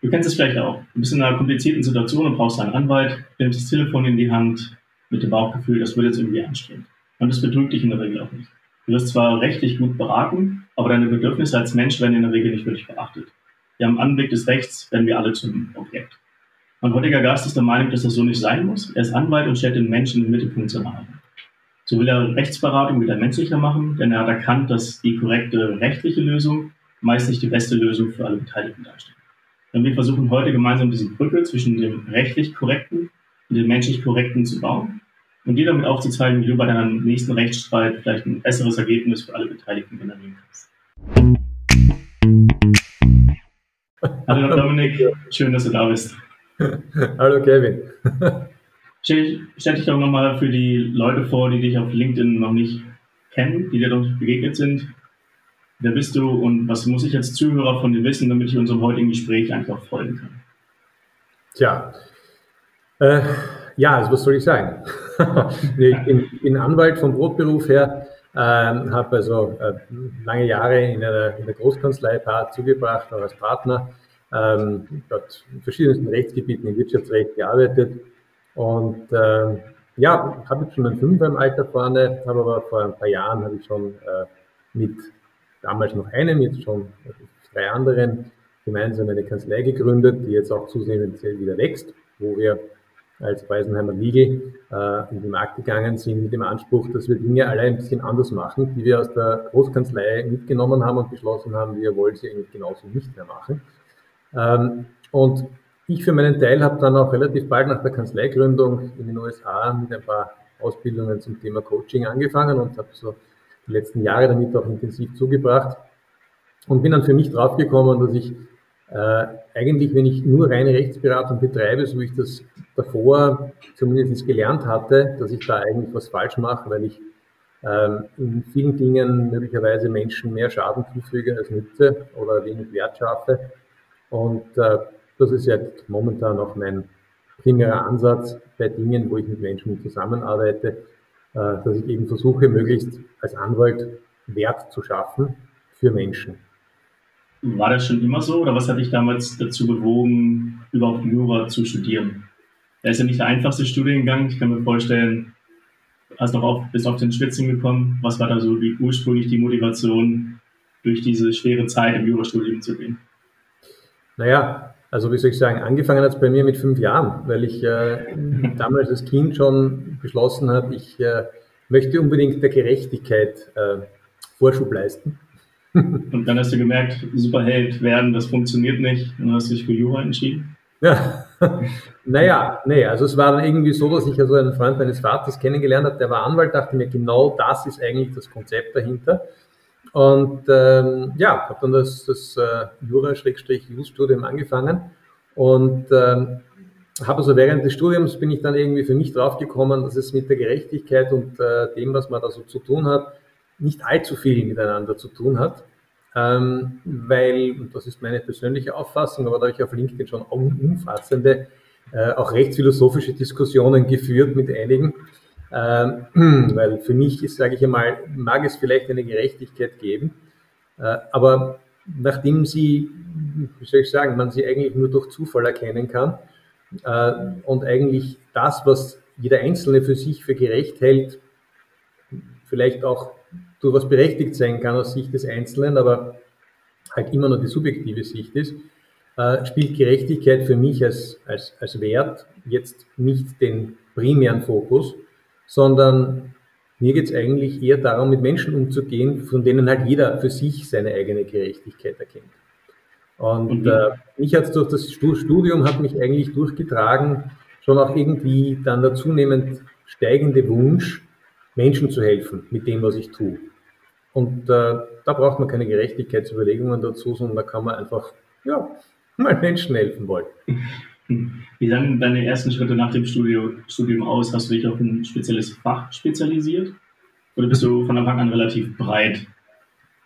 Du kennst es vielleicht auch. Du bist in einer komplizierten Situation und brauchst einen Anwalt, nimmst das Telefon in die Hand mit dem Bauchgefühl, das wird jetzt irgendwie anstrengend. Und das betrügt dich in der Regel auch nicht. Du wirst zwar rechtlich gut beraten, aber deine Bedürfnisse als Mensch werden in der Regel nicht wirklich beachtet. Ja, am Anblick des Rechts werden wir alle zum Objekt. Mein heutiger Gast ist der Meinung, dass das so nicht sein muss. Er ist Anwalt und stellt den Menschen im Mittelpunkt seiner Arbeit. So will er Rechtsberatung wieder menschlicher machen, denn er hat erkannt, dass die korrekte rechtliche Lösung meist nicht die beste Lösung für alle Beteiligten darstellt. Und wir versuchen heute gemeinsam diese Brücke zwischen dem rechtlich korrekten und dem menschlich korrekten zu bauen und dir damit aufzuzeigen, wie du bei deinem nächsten Rechtsstreit vielleicht ein besseres Ergebnis für alle Beteiligten generieren kannst. Hallo Dominik, schön, dass du da bist. Hallo Kevin. Stell, stell dich doch nochmal für die Leute vor, die dich auf LinkedIn noch nicht kennen, die dir noch nicht begegnet sind. Wer bist du und was muss ich als Zuhörer von dir wissen, damit ich unserem heutigen Gespräch einfach folgen kann? Tja, äh, ja, also was soll ich sagen? ich bin, bin, Anwalt vom Brotberuf her, äh, habe also äh, lange Jahre in, einer, in der Großkanzlei Paar zugebracht, auch als Partner, ähm, dort in verschiedensten Rechtsgebieten im Wirtschaftsrecht gearbeitet und äh, ja, habe jetzt schon einen Fünfer im Alter vorne, habe aber vor ein paar Jahren habe ich schon äh, mit damals noch einem, jetzt schon drei anderen gemeinsam eine Kanzlei gegründet, die jetzt auch zunehmend wieder wächst, wo wir als Weisenheimer Legal äh, in den Markt gegangen sind mit dem Anspruch, dass wir Dinge alle ein bisschen anders machen, die wir aus der Großkanzlei mitgenommen haben und beschlossen haben, wir wollen sie eigentlich genauso nicht mehr machen. Ähm, und ich für meinen Teil habe dann auch relativ bald nach der Kanzleigründung in den USA mit ein paar Ausbildungen zum Thema Coaching angefangen und habe so die letzten Jahre damit auch intensiv zugebracht und bin dann für mich draufgekommen, dass ich äh, eigentlich, wenn ich nur reine Rechtsberatung betreibe, so wie ich das davor zumindest gelernt hatte, dass ich da eigentlich was falsch mache, weil ich ähm, in vielen Dingen möglicherweise Menschen mehr Schaden zufüge als nütze oder wenig Wert schaffe. Und äh, das ist jetzt momentan auch mein primärer Ansatz bei Dingen, wo ich mit Menschen zusammenarbeite, dass ich eben versuche, möglichst als Anwalt Wert zu schaffen für Menschen. War das schon immer so oder was hat dich damals dazu bewogen, überhaupt Jura zu studieren? Er ist ja nicht der einfachste Studiengang. Ich kann mir vorstellen, hast noch auf, bis auf den Schwitzen gekommen. Was war da so die, ursprünglich die Motivation, durch diese schwere Zeit im Jurastudium zu gehen? Naja, also wie soll ich sagen, angefangen hat es bei mir mit fünf Jahren, weil ich äh, damals als Kind schon beschlossen habe, ich äh, möchte unbedingt der Gerechtigkeit äh, Vorschub leisten. Und dann hast du gemerkt, Superheld werden, das funktioniert nicht und hast dich für Jura entschieden? Ja, naja, nee, also es war dann irgendwie so, dass ich also einen Freund meines Vaters kennengelernt habe, der war Anwalt, dachte mir, genau das ist eigentlich das Konzept dahinter. Und ähm, ja, habe dann das, das äh, Jura-Just-Studium angefangen und ähm, habe also während des Studiums bin ich dann irgendwie für mich draufgekommen, dass es mit der Gerechtigkeit und äh, dem, was man da so zu tun hat, nicht allzu viel miteinander zu tun hat. Ähm, weil, und das ist meine persönliche Auffassung, aber da habe ich auf LinkedIn schon umfassende, äh, auch rechtsphilosophische Diskussionen geführt mit einigen. Ähm, weil für mich ist, sage ich einmal, mag es vielleicht eine Gerechtigkeit geben, äh, aber nachdem sie, wie soll ich sagen, man sie eigentlich nur durch Zufall erkennen kann äh, und eigentlich das, was jeder Einzelne für sich für gerecht hält, vielleicht auch durchaus berechtigt sein kann aus Sicht des Einzelnen, aber halt immer nur die subjektive Sicht ist, äh, spielt Gerechtigkeit für mich als, als, als Wert jetzt nicht den primären Fokus, sondern mir geht es eigentlich eher darum, mit Menschen umzugehen, von denen halt jeder für sich seine eigene Gerechtigkeit erkennt. Und äh, mich hat durch das Studium hat mich eigentlich durchgetragen, schon auch irgendwie dann der zunehmend steigende Wunsch, Menschen zu helfen mit dem, was ich tue. Und äh, da braucht man keine Gerechtigkeitsüberlegungen dazu, sondern da kann man einfach, ja, mal Menschen helfen wollen. Wie sahen deine ersten Schritte nach dem Studium, Studium aus? Hast du dich auf ein spezielles Fach spezialisiert? Oder bist du von Anfang an relativ breit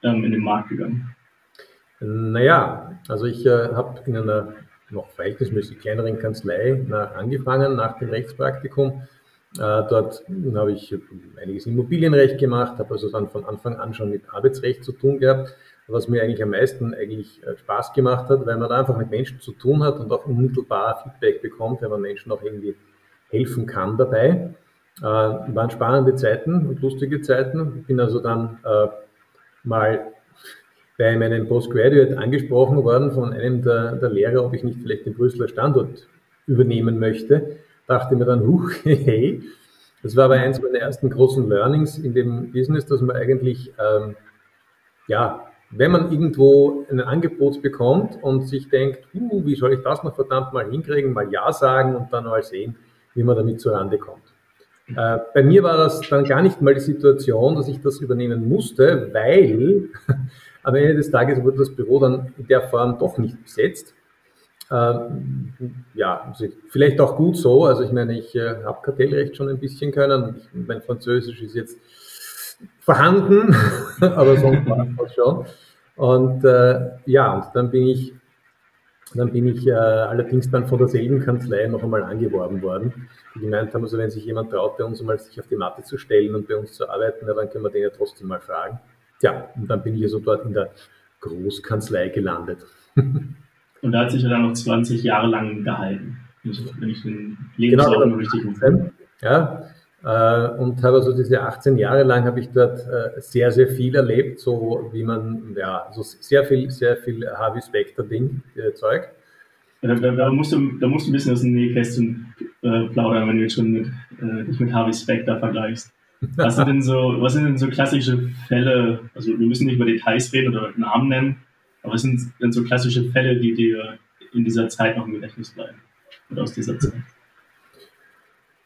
ähm, in den Markt gegangen? Naja, also ich äh, habe in einer noch verhältnismäßig kleineren Kanzlei nach, angefangen nach dem Rechtspraktikum. Äh, dort habe ich einiges Immobilienrecht gemacht, habe also dann von Anfang an schon mit Arbeitsrecht zu tun gehabt was mir eigentlich am meisten eigentlich äh, Spaß gemacht hat, weil man da einfach mit Menschen zu tun hat und auch unmittelbar Feedback bekommt, wenn man Menschen auch irgendwie helfen kann dabei. Äh, waren spannende Zeiten und lustige Zeiten. Ich bin also dann äh, mal bei meinem Postgraduate angesprochen worden von einem der, der Lehrer, ob ich nicht vielleicht den Brüsseler Standort übernehmen möchte. Dachte mir dann, huch, hey, das war aber eins meiner ersten großen Learnings in dem Business, dass man eigentlich, ähm, ja, wenn man irgendwo ein Angebot bekommt und sich denkt, uh, wie soll ich das noch verdammt mal hinkriegen, mal Ja sagen und dann mal sehen, wie man damit zurande kommt. Äh, bei mir war das dann gar nicht mal die Situation, dass ich das übernehmen musste, weil am Ende des Tages wurde das Büro dann in der Form doch nicht besetzt. Ähm, ja, also vielleicht auch gut so. Also ich meine, ich äh, habe Kartellrecht schon ein bisschen können. Ich, mein Französisch ist jetzt vorhanden, aber sonst war das schon. Und äh, ja, und dann bin ich, dann bin ich äh, allerdings dann von derselben Kanzlei noch einmal angeworben worden, die gemeint haben, also wenn sich jemand traut, bei uns einmal sich auf die Matte zu stellen und bei uns zu arbeiten, ja, dann können wir den ja trotzdem mal fragen. Tja, und dann bin ich also dort in der Großkanzlei gelandet. Und da hat sich ja dann noch 20 Jahre lang gehalten, wenn ich den Lebenslauf genau, richtig Ja, äh, und habe also diese 18 Jahre lang habe ich dort äh, sehr, sehr viel erlebt, so wie man, ja, so sehr viel, sehr viel Harvey Specter-Ding äh, Zeug. Da, da, da, musst du, da musst du ein bisschen aus dem Nähkästchen äh, plaudern, wenn du jetzt schon mit, äh, dich mit Harvey Specter vergleichst. Was sind denn so, was sind denn so klassische Fälle? Also wir müssen nicht über Details reden oder Namen nennen, aber was sind denn so klassische Fälle, die dir in dieser Zeit noch im Gedächtnis bleiben? Oder aus dieser Zeit?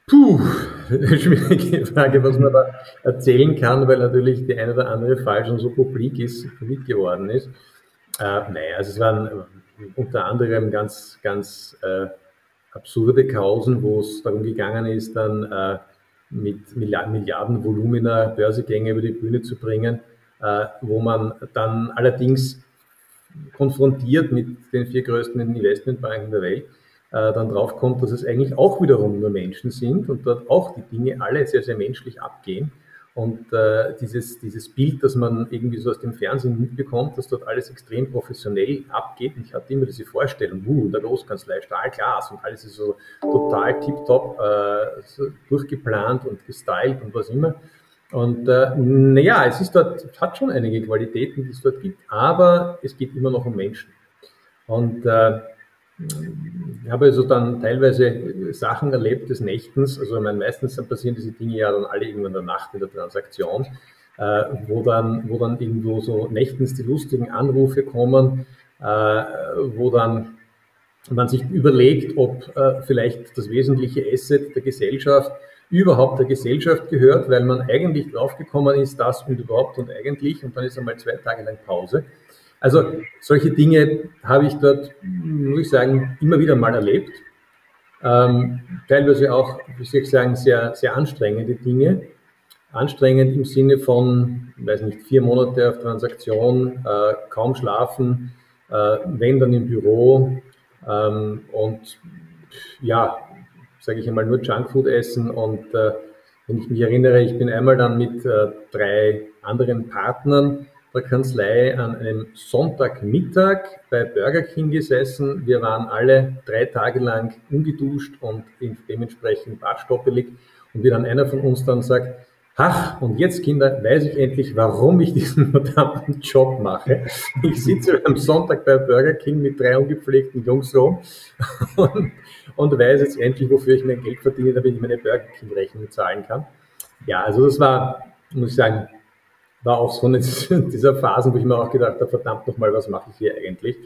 Puh, schwierige Frage, was man da erzählen kann, weil natürlich die eine oder andere Fall schon so publik ist, publik geworden ist. Äh, naja, also es waren äh, unter anderem ganz, ganz äh, absurde Kausen, wo es darum gegangen ist, dann äh, mit Milliarden Volumina Börsegänge über die Bühne zu bringen, äh, wo man dann allerdings konfrontiert mit den vier größten Investmentbanken der Welt äh, dann drauf kommt, dass es eigentlich auch wiederum nur Menschen sind und dort auch die Dinge alle sehr, sehr menschlich abgehen. Und äh, dieses, dieses Bild, das man irgendwie so aus dem Fernsehen mitbekommt, dass dort alles extrem professionell abgeht. Und ich hatte immer diese Vorstellung, uh, der Großkanzlei Stahlglas und alles ist so total tiptop äh, so durchgeplant und gestylt und was immer. Und äh, naja, es ist dort, hat schon einige Qualitäten, die es dort gibt, aber es geht immer noch um Menschen. Und äh, ich habe also dann teilweise Sachen erlebt des Nächtens, also ich meine, meistens passieren diese Dinge ja dann alle irgendwann in der Nacht in der Transaktion, äh, wo, dann, wo dann irgendwo so nächtens die lustigen Anrufe kommen, äh, wo dann man sich überlegt, ob äh, vielleicht das wesentliche Asset der Gesellschaft überhaupt der Gesellschaft gehört, weil man eigentlich draufgekommen ist, das und überhaupt und eigentlich, und dann ist einmal zwei Tage lang Pause. Also solche Dinge habe ich dort, muss ich sagen, immer wieder mal erlebt. Ähm, teilweise auch, soll ich sagen, sehr, sehr anstrengende Dinge. Anstrengend im Sinne von, weiß nicht, vier Monate auf Transaktion, äh, kaum schlafen, äh, wenn dann im Büro ähm, und ja, sage ich einmal, nur Junkfood essen. Und äh, wenn ich mich erinnere, ich bin einmal dann mit äh, drei anderen Partnern der Kanzlei an einem Sonntagmittag bei Burger King gesessen. Wir waren alle drei Tage lang ungeduscht und dementsprechend bartstoppelig. Und wie dann einer von uns dann sagt, Ach, und jetzt, Kinder, weiß ich endlich, warum ich diesen verdammten Job mache. Ich sitze am Sonntag bei Burger King mit drei ungepflegten Jungs rum und, und weiß jetzt endlich, wofür ich mein Geld verdiene, damit ich meine Burger King-Rechnung zahlen kann. Ja, also das war, muss ich sagen, war auch so eine dieser Phasen, wo ich mir auch gedacht habe, verdammt nochmal, was mache ich hier eigentlich?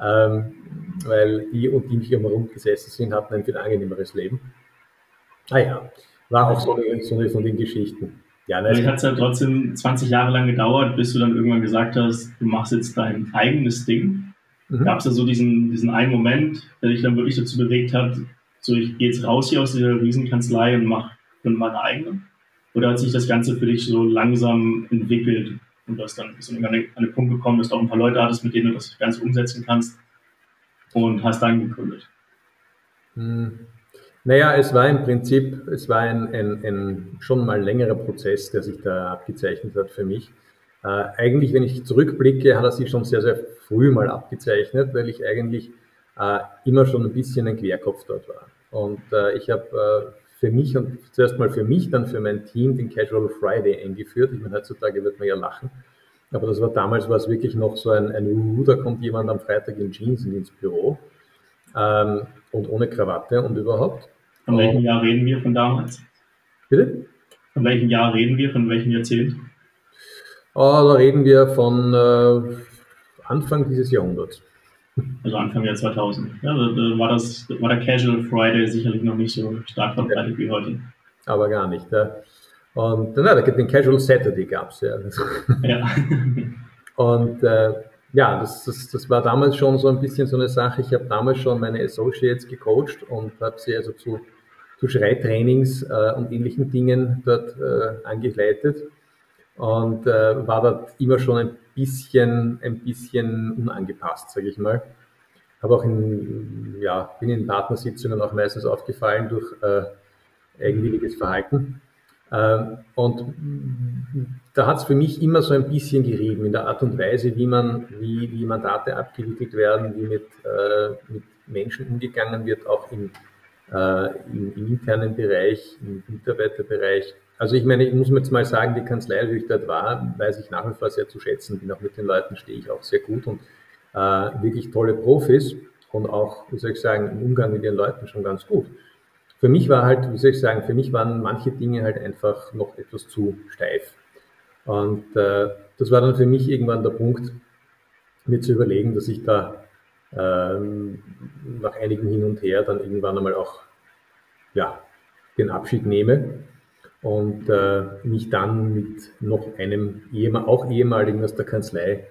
Ähm, weil die und die mich immer rumgesessen sind, hatten ein viel angenehmeres Leben. Ah ja, war auch so eine, so eine von den Geschichten. Ja, Vielleicht hat es ja trotzdem 20 Jahre lang gedauert, bis du dann irgendwann gesagt hast, du machst jetzt dein eigenes Ding. Mhm. Gab es da so diesen, diesen einen Moment, der dich dann wirklich dazu bewegt hat, so ich gehe jetzt raus hier aus dieser Riesenkanzlei und mache meine eigene? Oder hat sich das Ganze für dich so langsam entwickelt und du hast dann bist an, den Punkt gekommen, dass du auch ein paar Leute hattest, mit denen du das Ganze umsetzen kannst und hast dann gegründet? Hm. Naja, es war im Prinzip, es war ein, ein, ein, schon mal längerer Prozess, der sich da abgezeichnet hat für mich. Äh, eigentlich, wenn ich zurückblicke, hat er sich schon sehr, sehr früh mal abgezeichnet, weil ich eigentlich äh, immer schon ein bisschen ein Querkopf dort war. Und äh, ich habe äh, für mich und zuerst mal für mich, dann für mein Team den Casual Friday eingeführt. Ich meine, heutzutage wird man ja lachen. Aber das war damals war es wirklich noch so ein, ein uh, da kommt jemand am Freitag in Jeans ins Büro ähm, und ohne Krawatte und überhaupt. Von welchem Jahr reden wir von damals? Bitte? Von welchem Jahr reden wir? Von welchem Jahrzehnt? Oh, da reden wir von äh, Anfang dieses Jahrhunderts. Also Anfang Jahr 2000. Ja, da, da war, das, war der Casual Friday sicherlich noch nicht so stark verbreitet wie heute. Aber gar nicht. Ja. Und na, den Casual Saturday gab es ja. ja. Und äh, ja, das, das, das war damals schon so ein bisschen so eine Sache. Ich habe damals schon meine Associates gecoacht und habe sie also zu, zu Schreittrainings äh, und ähnlichen Dingen dort äh, angeleitet und äh, war dort immer schon ein bisschen, ein bisschen unangepasst, sage ich mal. Habe auch in, ja, bin in Partnersitzungen auch meistens aufgefallen durch äh, eigenwilliges Verhalten. Ähm, und da hat es für mich immer so ein bisschen gerieben in der Art und Weise, wie man, wie, wie Mandate abgewickelt werden, wie mit, äh, mit Menschen umgegangen wird, auch im, äh, im, im, internen Bereich, im Mitarbeiterbereich. Also ich meine, ich muss mir jetzt mal sagen, die Kanzlei, wie ich dort war, weiß ich nach wie vor sehr zu schätzen. Bin auch mit den Leuten stehe ich auch sehr gut und äh, wirklich tolle Profis und auch, wie soll ich sagen, im Umgang mit den Leuten schon ganz gut. Für mich war halt, wie soll ich sagen, für mich waren manche Dinge halt einfach noch etwas zu steif. Und äh, das war dann für mich irgendwann der Punkt, mir zu überlegen, dass ich da ähm, nach einigem Hin und Her dann irgendwann einmal auch ja, den Abschied nehme und äh, mich dann mit noch einem Ehemal, auch ehemaligen aus der Kanzlei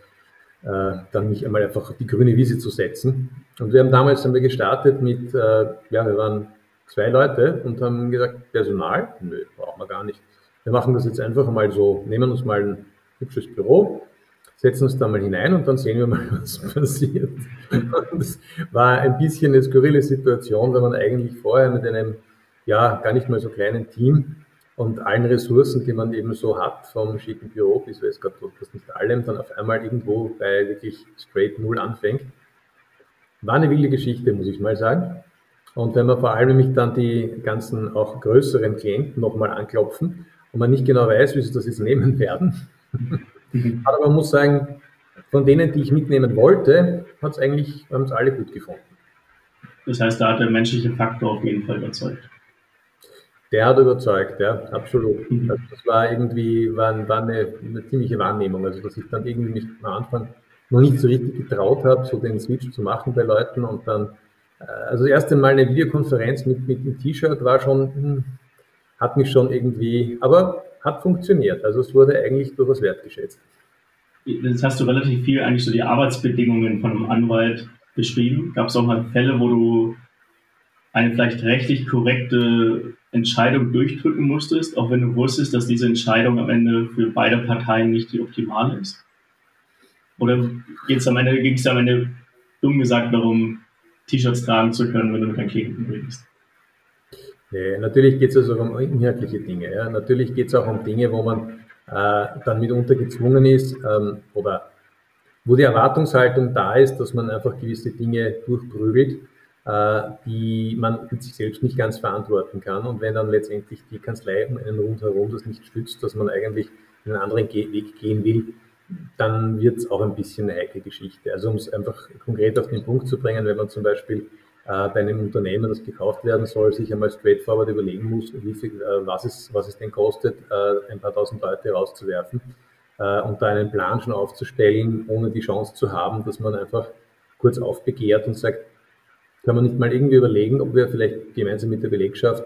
äh, dann mich einmal einfach auf die grüne Wiese zu setzen. Und wir haben damals haben wir gestartet mit, äh, ja, wir waren zwei Leute und haben gesagt, Personal? Nö, brauchen wir gar nicht. Wir machen das jetzt einfach mal so, nehmen uns mal ein hübsches Büro, setzen uns da mal hinein und dann sehen wir mal, was passiert. Und das war ein bisschen eine skurrile Situation, wenn man eigentlich vorher mit einem, ja, gar nicht mal so kleinen Team und allen Ressourcen, die man eben so hat, vom schicken Büro bis weiß Gott, das nicht allem, dann auf einmal irgendwo bei wirklich straight Null anfängt. War eine wilde Geschichte, muss ich mal sagen. Und wenn man vor allem nämlich dann die ganzen auch größeren Klienten nochmal anklopfen und man nicht genau weiß, wie sie das jetzt nehmen werden. Aber man muss sagen, von denen, die ich mitnehmen wollte, hat es eigentlich, haben es alle gut gefunden. Das heißt, da hat der menschliche Faktor auf jeden Fall überzeugt. Der hat überzeugt, ja, absolut. Mhm. Also das war irgendwie, war, war eine, eine, ziemliche Wahrnehmung. Also, dass ich dann irgendwie mich am Anfang noch nicht so richtig getraut habe, so den Switch zu machen bei Leuten und dann äh, also das erste Mal eine Videokonferenz mit, mit einem T-Shirt war schon, hm, hat mich schon irgendwie, aber hat funktioniert. Also es wurde eigentlich durchaus wertgeschätzt. Jetzt hast du relativ viel eigentlich so die Arbeitsbedingungen von einem Anwalt beschrieben. Gab es auch mal Fälle, wo du eine vielleicht rechtlich korrekte Entscheidung durchdrücken musstest, auch wenn du wusstest, dass diese Entscheidung am Ende für beide Parteien nicht die optimale ist? Oder ging es am Ende, dumm gesagt darum, T-Shirts tragen zu können, wenn du mit Klienten redest. Nee, natürlich geht es also um inhaltliche Dinge. Ja. Natürlich geht es auch um Dinge, wo man äh, dann mitunter gezwungen ist ähm, oder wo die Erwartungshaltung da ist, dass man einfach gewisse Dinge durchprügelt, die man mit sich selbst nicht ganz verantworten kann. Und wenn dann letztendlich die Kanzlei einen rundherum das nicht stützt, dass man eigentlich einen anderen Weg gehen will, dann wird es auch ein bisschen eine heikle Geschichte. Also um es einfach konkret auf den Punkt zu bringen, wenn man zum Beispiel äh, bei einem Unternehmen, das gekauft werden soll, sich einmal straightforward überlegen muss, wie viel, äh, was, es, was es denn kostet, äh, ein paar tausend Leute rauszuwerfen äh, und da einen Plan schon aufzustellen, ohne die Chance zu haben, dass man einfach kurz aufbegehrt und sagt, kann man nicht mal irgendwie überlegen, ob wir vielleicht gemeinsam mit der Belegschaft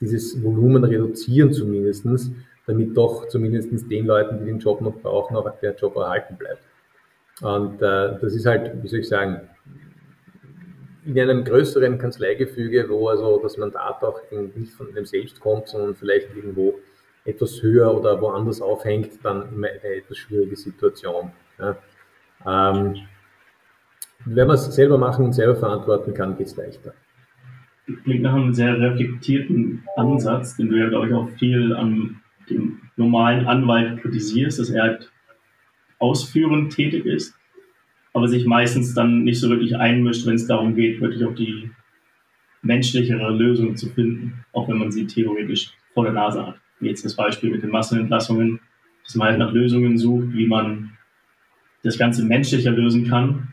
dieses Volumen reduzieren zumindestens damit doch zumindest den Leuten, die den Job noch brauchen, auch der Job erhalten bleibt. Und äh, das ist halt, wie soll ich sagen, in einem größeren Kanzleigefüge, wo also das Mandat auch nicht von dem selbst kommt, sondern vielleicht irgendwo etwas höher oder woanders aufhängt, dann immer eine etwas schwierige Situation. Ja. Ähm, wenn man es selber machen und selber verantworten kann, geht es leichter. Klingt nach einem sehr reflektierten Ansatz, den du ja, glaube ich, auch viel am dem normalen Anwalt kritisierst, dass er halt ausführend tätig ist, aber sich meistens dann nicht so wirklich einmischt, wenn es darum geht, wirklich auch die menschlichere Lösung zu finden, auch wenn man sie theoretisch vor der Nase hat. Wie jetzt das Beispiel mit den Massenentlassungen, dass man halt nach Lösungen sucht, wie man das Ganze menschlicher lösen kann,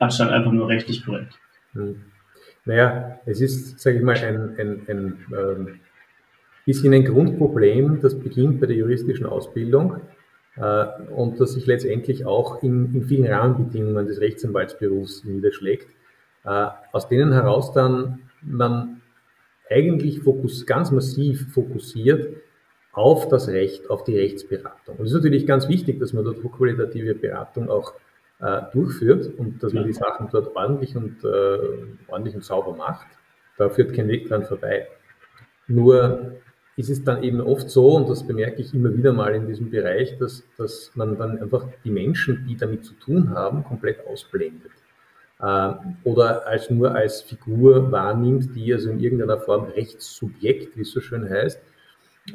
anstatt einfach nur rechtlich korrekt. Hm. Naja, es ist, sage ich mal, ein, ein, ein ähm, bisschen ein Grundproblem, das beginnt bei der juristischen Ausbildung äh, und das sich letztendlich auch in, in vielen Rahmenbedingungen des Rechtsanwaltsberufs niederschlägt, äh, aus denen heraus dann man eigentlich fokus, ganz massiv fokussiert auf das Recht, auf die Rechtsberatung. Und es ist natürlich ganz wichtig, dass man dort qualitative Beratung auch äh, durchführt und dass man die Sachen dort ordentlich und, äh, ordentlich und sauber macht. Da führt kein Weg dran vorbei. Nur ist es dann eben oft so, und das bemerke ich immer wieder mal in diesem Bereich, dass, dass man dann einfach die Menschen, die damit zu tun haben, komplett ausblendet. Äh, oder als nur als Figur wahrnimmt, die also in irgendeiner Form Rechtssubjekt, wie es so schön heißt,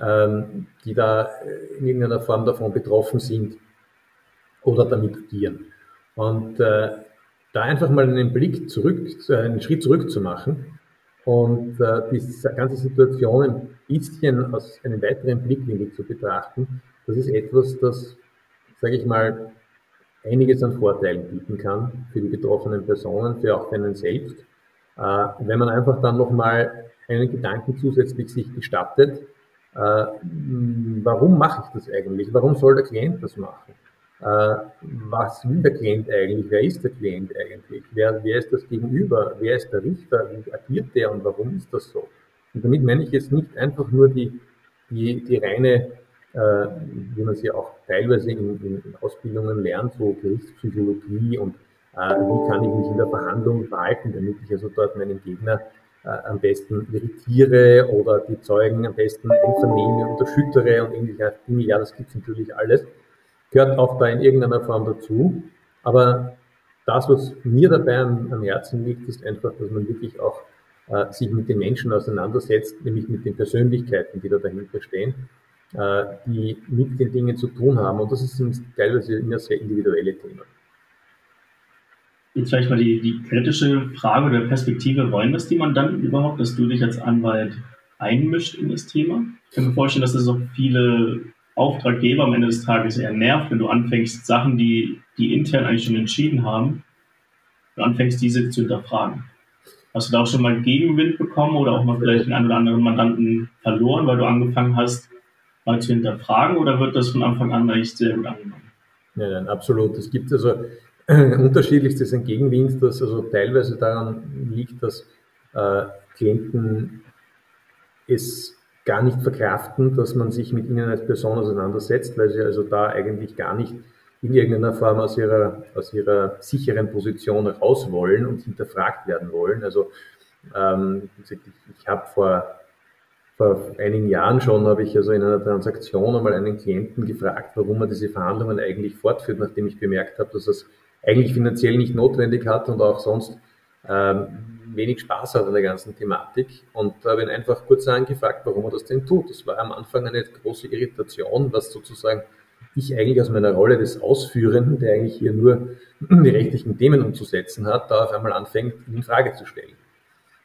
ähm, die da in irgendeiner Form davon betroffen sind oder damit agieren. Und äh, da einfach mal einen Blick zurück, äh, einen Schritt zurück zu machen und äh, diese ganze Situation ein bisschen aus einem weiteren Blickwinkel zu betrachten, das ist etwas, das, sage ich mal, einiges an Vorteilen bieten kann für die betroffenen Personen, für auch für einen selbst. Äh, wenn man einfach dann nochmal einen Gedanken zusätzlich sich gestattet, äh, warum mache ich das eigentlich? Warum soll der Klient das machen? Äh, was will der Klient eigentlich? Wer ist der Klient eigentlich? Wer, wer ist das Gegenüber? Wer ist der Richter? Wie agiert der und warum ist das so? Und damit meine ich jetzt nicht einfach nur die, die, die reine, äh, wie man sie auch teilweise in, in, Ausbildungen lernt, so Gerichtspsychologie und äh, wie kann ich mich in der Verhandlung verhalten, damit ich also dort meinen Gegner äh, am besten irritiere oder die Zeugen am besten einvernehme, unterschüttere und ähnliche Dinge. Ja, das gibt es natürlich alles gehört auch da in irgendeiner Form dazu. Aber das, was mir dabei am, am Herzen liegt, ist einfach, dass man wirklich auch äh, sich mit den Menschen auseinandersetzt, nämlich mit den Persönlichkeiten, die da dahinter stehen, äh, die mit den Dingen zu tun haben. Und das ist teilweise immer sehr individuelle Themen. Jetzt vielleicht mal die, die kritische Frage oder Perspektive, wollen das die Mandanten überhaupt, dass du dich als Anwalt einmischt in das Thema? Ich kann mir vorstellen, dass es auch viele Auftraggeber am Ende des Tages eher nervt, wenn du anfängst, Sachen, die, die intern eigentlich schon entschieden haben, du anfängst, diese zu hinterfragen. Hast du da auch schon mal Gegenwind bekommen oder auch mal vielleicht den einen oder anderen Mandanten verloren, weil du angefangen hast, mal zu hinterfragen oder wird das von Anfang an eigentlich sehr gut angenommen? Nein, nein, absolut. Es gibt also äh, unterschiedlichstes ein Gegenwind, das also teilweise daran liegt, dass äh, Klienten es gar nicht verkraften, dass man sich mit ihnen als Person auseinandersetzt, weil sie also da eigentlich gar nicht in irgendeiner Form aus ihrer, aus ihrer sicheren Position raus wollen und hinterfragt werden wollen. Also ähm, ich, ich habe vor, vor einigen Jahren schon, habe ich also in einer Transaktion einmal einen Klienten gefragt, warum er diese Verhandlungen eigentlich fortführt, nachdem ich bemerkt habe, dass es eigentlich finanziell nicht notwendig hat und auch sonst ähm, wenig Spaß hat an der ganzen Thematik und habe ihn einfach kurz angefragt, warum er das denn tut. Das war am Anfang eine große Irritation, was sozusagen ich eigentlich aus meiner Rolle des Ausführenden, der eigentlich hier nur die rechtlichen Themen umzusetzen hat, da auf einmal anfängt, ihn in Frage zu stellen.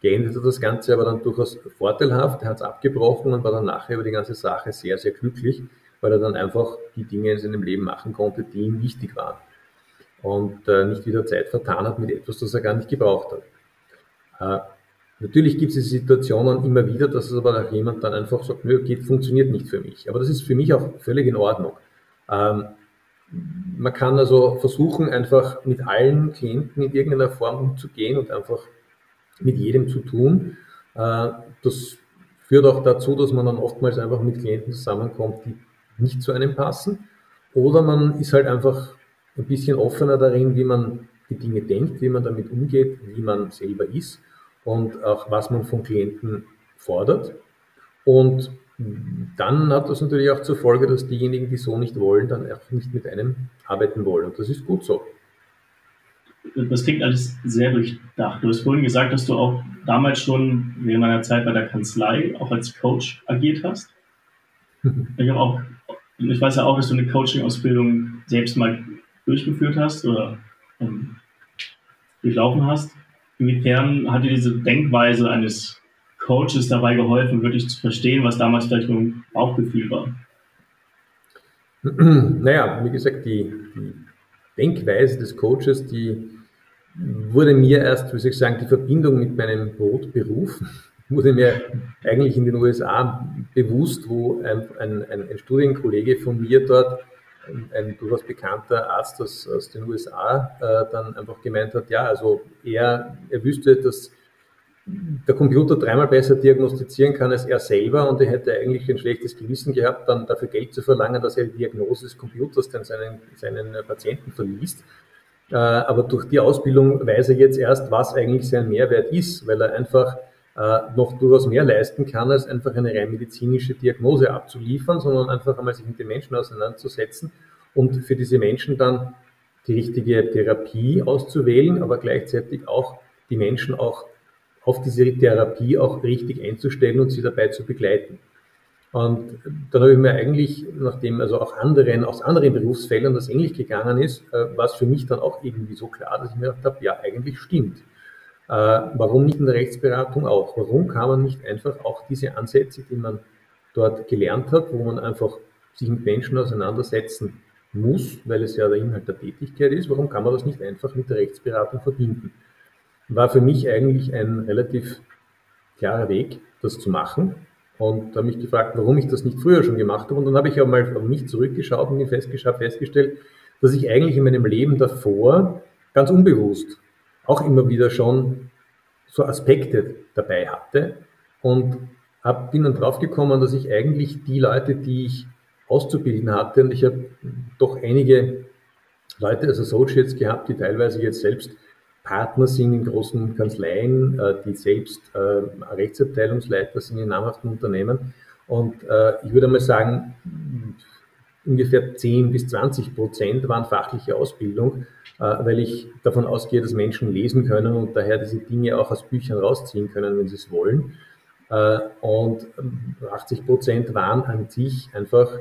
Geendet hat das Ganze aber dann durchaus vorteilhaft, er hat es abgebrochen und war dann nachher über die ganze Sache sehr, sehr glücklich, weil er dann einfach die Dinge in seinem Leben machen konnte, die ihm wichtig waren. Und äh, nicht wieder Zeit vertan hat mit etwas, das er gar nicht gebraucht hat. Äh, natürlich gibt es diese Situationen immer wieder, dass es aber auch jemand dann einfach sagt, nö, geht, funktioniert nicht für mich. Aber das ist für mich auch völlig in Ordnung. Ähm, man kann also versuchen, einfach mit allen Klienten in irgendeiner Form umzugehen und einfach mit jedem zu tun. Äh, das führt auch dazu, dass man dann oftmals einfach mit Klienten zusammenkommt, die nicht zu einem passen. Oder man ist halt einfach ein bisschen offener darin, wie man die Dinge denkt, wie man damit umgeht, wie man selber ist und auch was man von Klienten fordert. Und dann hat das natürlich auch zur Folge, dass diejenigen, die so nicht wollen, dann auch nicht mit einem arbeiten wollen. Und das ist gut so. Das klingt alles sehr durchdacht. Du hast vorhin gesagt, dass du auch damals schon während meiner Zeit bei der Kanzlei auch als Coach agiert hast. ich habe auch ich weiß ja auch, dass du eine Coaching-Ausbildung selbst mal durchgeführt hast oder ähm, durchlaufen hast. Inwiefern hat dir diese Denkweise eines Coaches dabei geholfen, wirklich zu verstehen, was damals vielleicht nur ein Bauchgefühl war? Naja, wie gesagt, die, die Denkweise des Coaches, die wurde mir erst, wie soll ich sagen, die Verbindung mit meinem Brotberuf wurde mir eigentlich in den USA bewusst, wo ein, ein, ein Studienkollege von mir dort, ein, durchaus bekannter Arzt aus, aus den USA, äh, dann einfach gemeint hat, ja, also er, er wüsste, dass der Computer dreimal besser diagnostizieren kann als er selber und er hätte eigentlich ein schlechtes Gewissen gehabt, dann dafür Geld zu verlangen, dass er die Diagnose des Computers dann seinen, seinen Patienten verliest. Äh, aber durch die Ausbildung weiß er jetzt erst, was eigentlich sein Mehrwert ist, weil er einfach noch durchaus mehr leisten kann, als einfach eine rein medizinische Diagnose abzuliefern, sondern einfach einmal sich mit den Menschen auseinanderzusetzen und für diese Menschen dann die richtige Therapie auszuwählen, aber gleichzeitig auch die Menschen auch auf diese Therapie auch richtig einzustellen und sie dabei zu begleiten. Und dann habe ich mir eigentlich, nachdem also auch anderen, aus anderen Berufsfeldern das ähnlich gegangen ist, äh, war es für mich dann auch irgendwie so klar, dass ich mir gedacht habe, ja, eigentlich stimmt. Äh, warum nicht in der Rechtsberatung auch? Warum kann man nicht einfach auch diese Ansätze, die man dort gelernt hat, wo man einfach sich mit Menschen auseinandersetzen muss, weil es ja der Inhalt der Tätigkeit ist, warum kann man das nicht einfach mit der Rechtsberatung verbinden? War für mich eigentlich ein relativ klarer Weg, das zu machen. Und habe mich gefragt, warum ich das nicht früher schon gemacht habe. Und dann habe ich auch mal auf mich zurückgeschaut und festgestellt, dass ich eigentlich in meinem Leben davor ganz unbewusst auch immer wieder schon so Aspekte dabei hatte und hab, bin dann draufgekommen, dass ich eigentlich die Leute, die ich auszubilden hatte, und ich habe doch einige Leute als Associates gehabt, die teilweise jetzt selbst Partner sind in großen Kanzleien, äh, die selbst äh, Rechtsabteilungsleiter sind in namhaften Unternehmen. Und äh, ich würde mal sagen, ungefähr 10 bis 20 Prozent waren fachliche Ausbildung, äh, weil ich davon ausgehe, dass Menschen lesen können und daher diese Dinge auch aus Büchern rausziehen können, wenn sie es wollen. Äh, und 80 Prozent waren an sich einfach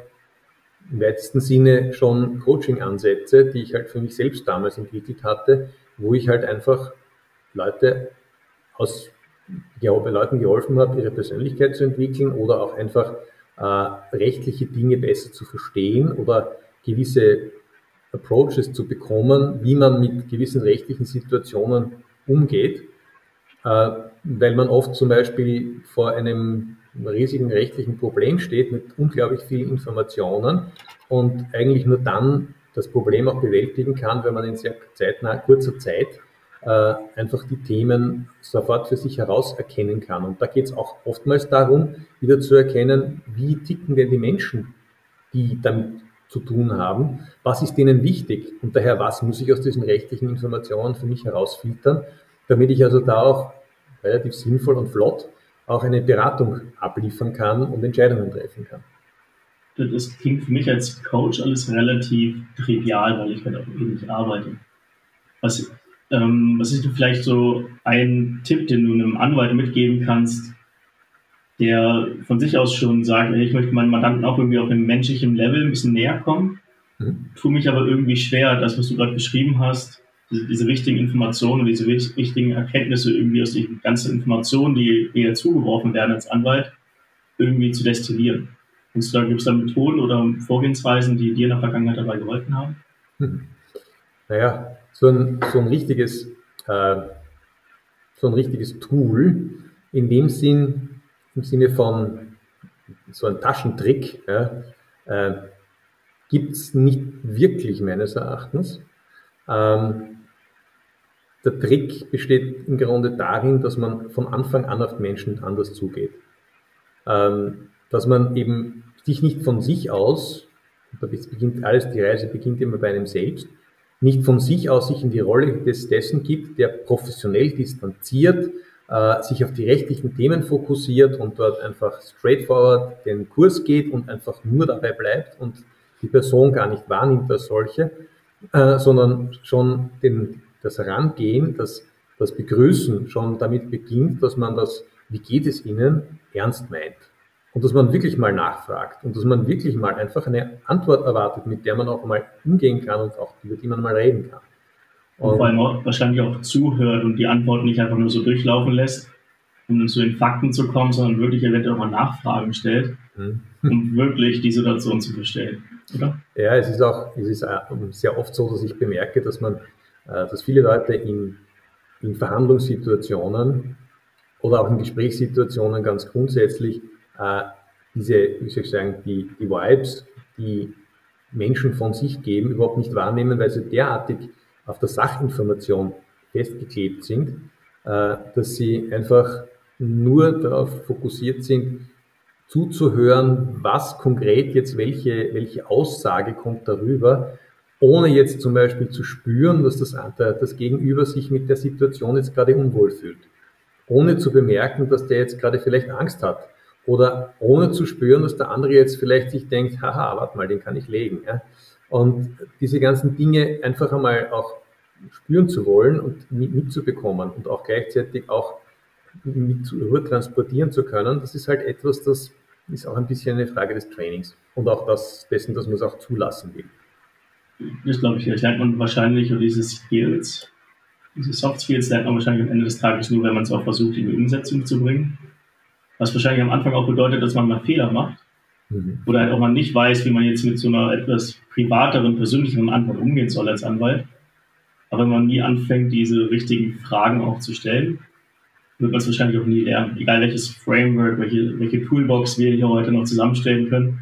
im weitesten Sinne schon Coaching-Ansätze, die ich halt für mich selbst damals entwickelt hatte, wo ich halt einfach Leute aus Leuten geholfen habe, ihre Persönlichkeit zu entwickeln oder auch einfach äh, rechtliche Dinge besser zu verstehen oder gewisse Approaches zu bekommen, wie man mit gewissen rechtlichen Situationen umgeht, äh, weil man oft zum Beispiel vor einem riesigen rechtlichen Problem steht mit unglaublich vielen Informationen und eigentlich nur dann das Problem auch bewältigen kann, wenn man in sehr zeitnah, kurzer Zeit äh, einfach die Themen sofort für sich herauserkennen kann. Und da geht es auch oftmals darum, wieder zu erkennen, wie ticken denn die Menschen, die damit zu tun haben, was ist denen wichtig und daher, was muss ich aus diesen rechtlichen Informationen für mich herausfiltern, damit ich also da auch relativ sinnvoll und flott auch eine Beratung abliefern kann und Entscheidungen treffen kann. Das klingt für mich als Coach alles relativ trivial, weil ich halt auch ähnlich arbeite. Was ähm, was ist vielleicht so ein Tipp, den du einem Anwalt mitgeben kannst, der von sich aus schon sagt, ich möchte meinen Mandanten auch irgendwie auf einem menschlichen Level ein bisschen näher kommen, mhm. tue mich aber irgendwie schwer, das, was du gerade beschrieben hast, diese, diese wichtigen Informationen und diese wichtigen Erkenntnisse irgendwie aus den ganzen Informationen, die eher zugeworfen werden als Anwalt, irgendwie zu destillieren. Gibt es da Methoden oder Vorgehensweisen, die dir in der Vergangenheit dabei geholfen haben? Hm. Naja, so ein, so ein richtiges, äh, so ein richtiges Tool in dem Sinn, im Sinne von so ein Taschentrick, ja, äh, gibt es nicht wirklich meines Erachtens. Ähm, der Trick besteht im Grunde darin, dass man von Anfang an auf Menschen anders zugeht. Ähm, dass man eben sich nicht von sich aus, da beginnt alles, die Reise beginnt immer bei einem selbst, nicht von sich aus sich in die Rolle des, dessen gibt, der professionell distanziert, äh, sich auf die rechtlichen Themen fokussiert und dort einfach straightforward den Kurs geht und einfach nur dabei bleibt und die Person gar nicht wahrnimmt als solche, äh, sondern schon den, das Herangehen, das, das Begrüßen schon damit beginnt, dass man das, wie geht es Ihnen, ernst meint. Und dass man wirklich mal nachfragt und dass man wirklich mal einfach eine Antwort erwartet, mit der man auch mal umgehen kann und auch über die man mal reden kann. Und, und vor allem auch wahrscheinlich auch zuhört und die Antwort nicht einfach nur so durchlaufen lässt, um zu den Fakten zu kommen, sondern wirklich eventuell auch mal Nachfragen stellt, mhm. um wirklich die Situation zu verstehen, oder? Ja, es ist auch, es ist sehr oft so, dass ich bemerke, dass man, äh, dass viele Leute in, in Verhandlungssituationen oder auch in Gesprächssituationen ganz grundsätzlich äh, diese, wie soll ich sagen, die, die Vibes, die Menschen von sich geben, überhaupt nicht wahrnehmen, weil sie derartig auf der Sachinformation festgeklebt sind, äh, dass sie einfach nur darauf fokussiert sind, zuzuhören, was konkret jetzt welche, welche Aussage kommt darüber, ohne jetzt zum Beispiel zu spüren, dass das, das Gegenüber sich mit der Situation jetzt gerade unwohl fühlt. Ohne zu bemerken, dass der jetzt gerade vielleicht Angst hat. Oder ohne zu spüren, dass der andere jetzt vielleicht sich denkt, haha, warte mal, den kann ich legen. Ja? Und diese ganzen Dinge einfach einmal auch spüren zu wollen und mitzubekommen und auch gleichzeitig auch mit rüber transportieren zu können, das ist halt etwas, das ist auch ein bisschen eine Frage des Trainings und auch das, dessen, dass man es auch zulassen will. Das glaube ich, das lernt man wahrscheinlich, oder diese Skills, diese Soft Skills lernt man wahrscheinlich am Ende des Tages nur, wenn man es auch versucht, in die Umsetzung zu bringen. Was wahrscheinlich am Anfang auch bedeutet, dass man mal Fehler macht. Mhm. Oder halt auch mal nicht weiß, wie man jetzt mit so einer etwas privateren, persönlicheren Antwort umgehen soll als Anwalt. Aber wenn man nie anfängt, diese richtigen Fragen auch zu stellen, wird man es wahrscheinlich auch nie lernen. Egal welches Framework, welche, welche Toolbox wir hier heute noch zusammenstellen können,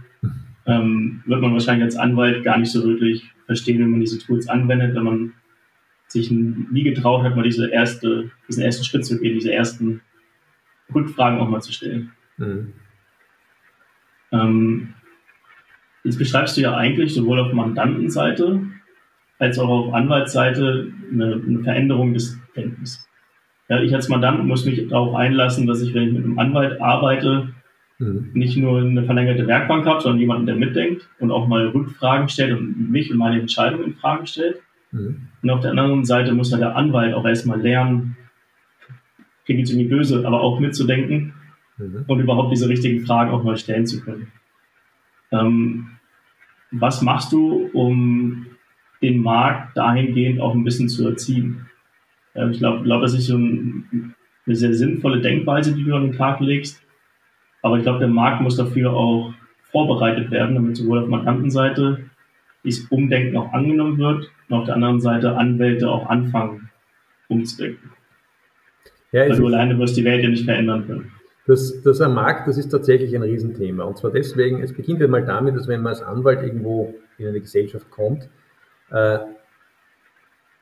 ähm, wird man wahrscheinlich als Anwalt gar nicht so wirklich verstehen, wenn man diese Tools anwendet, wenn man sich nie getraut hat, mal diese erste, diesen ersten Schritt zu gehen, diese ersten Rückfragen auch mal zu stellen. Mhm. Ähm, jetzt beschreibst du ja eigentlich sowohl auf Mandantenseite als auch auf Anwaltsseite eine, eine Veränderung des Denkens. Ja, ich als Mandant muss mich darauf einlassen, dass ich, wenn ich mit einem Anwalt arbeite, mhm. nicht nur eine verlängerte Werkbank habe, sondern jemanden, der mitdenkt und auch mal Rückfragen stellt und mich und meine Entscheidung in Frage stellt. Mhm. Und auf der anderen Seite muss halt der Anwalt auch erstmal lernen, jetzt irgendwie böse, aber auch mitzudenken mhm. und überhaupt diese richtigen Fragen auch mal stellen zu können. Ähm, was machst du, um den Markt dahingehend auch ein bisschen zu erziehen? Ähm, ich glaube, glaub, das ist so ein, eine sehr sinnvolle Denkweise, die du an den Tag legst. Aber ich glaube, der Markt muss dafür auch vorbereitet werden, damit sowohl auf Mandantenseite dieses Umdenken auch angenommen wird und auf der anderen Seite Anwälte auch anfangen umzudenken. Ja, Weil du alleine wirst die Welt ja nicht verändern können. Das, das am Markt, das ist tatsächlich ein Riesenthema. Und zwar deswegen, es beginnt ja mal damit, dass wenn man als Anwalt irgendwo in eine Gesellschaft kommt, äh,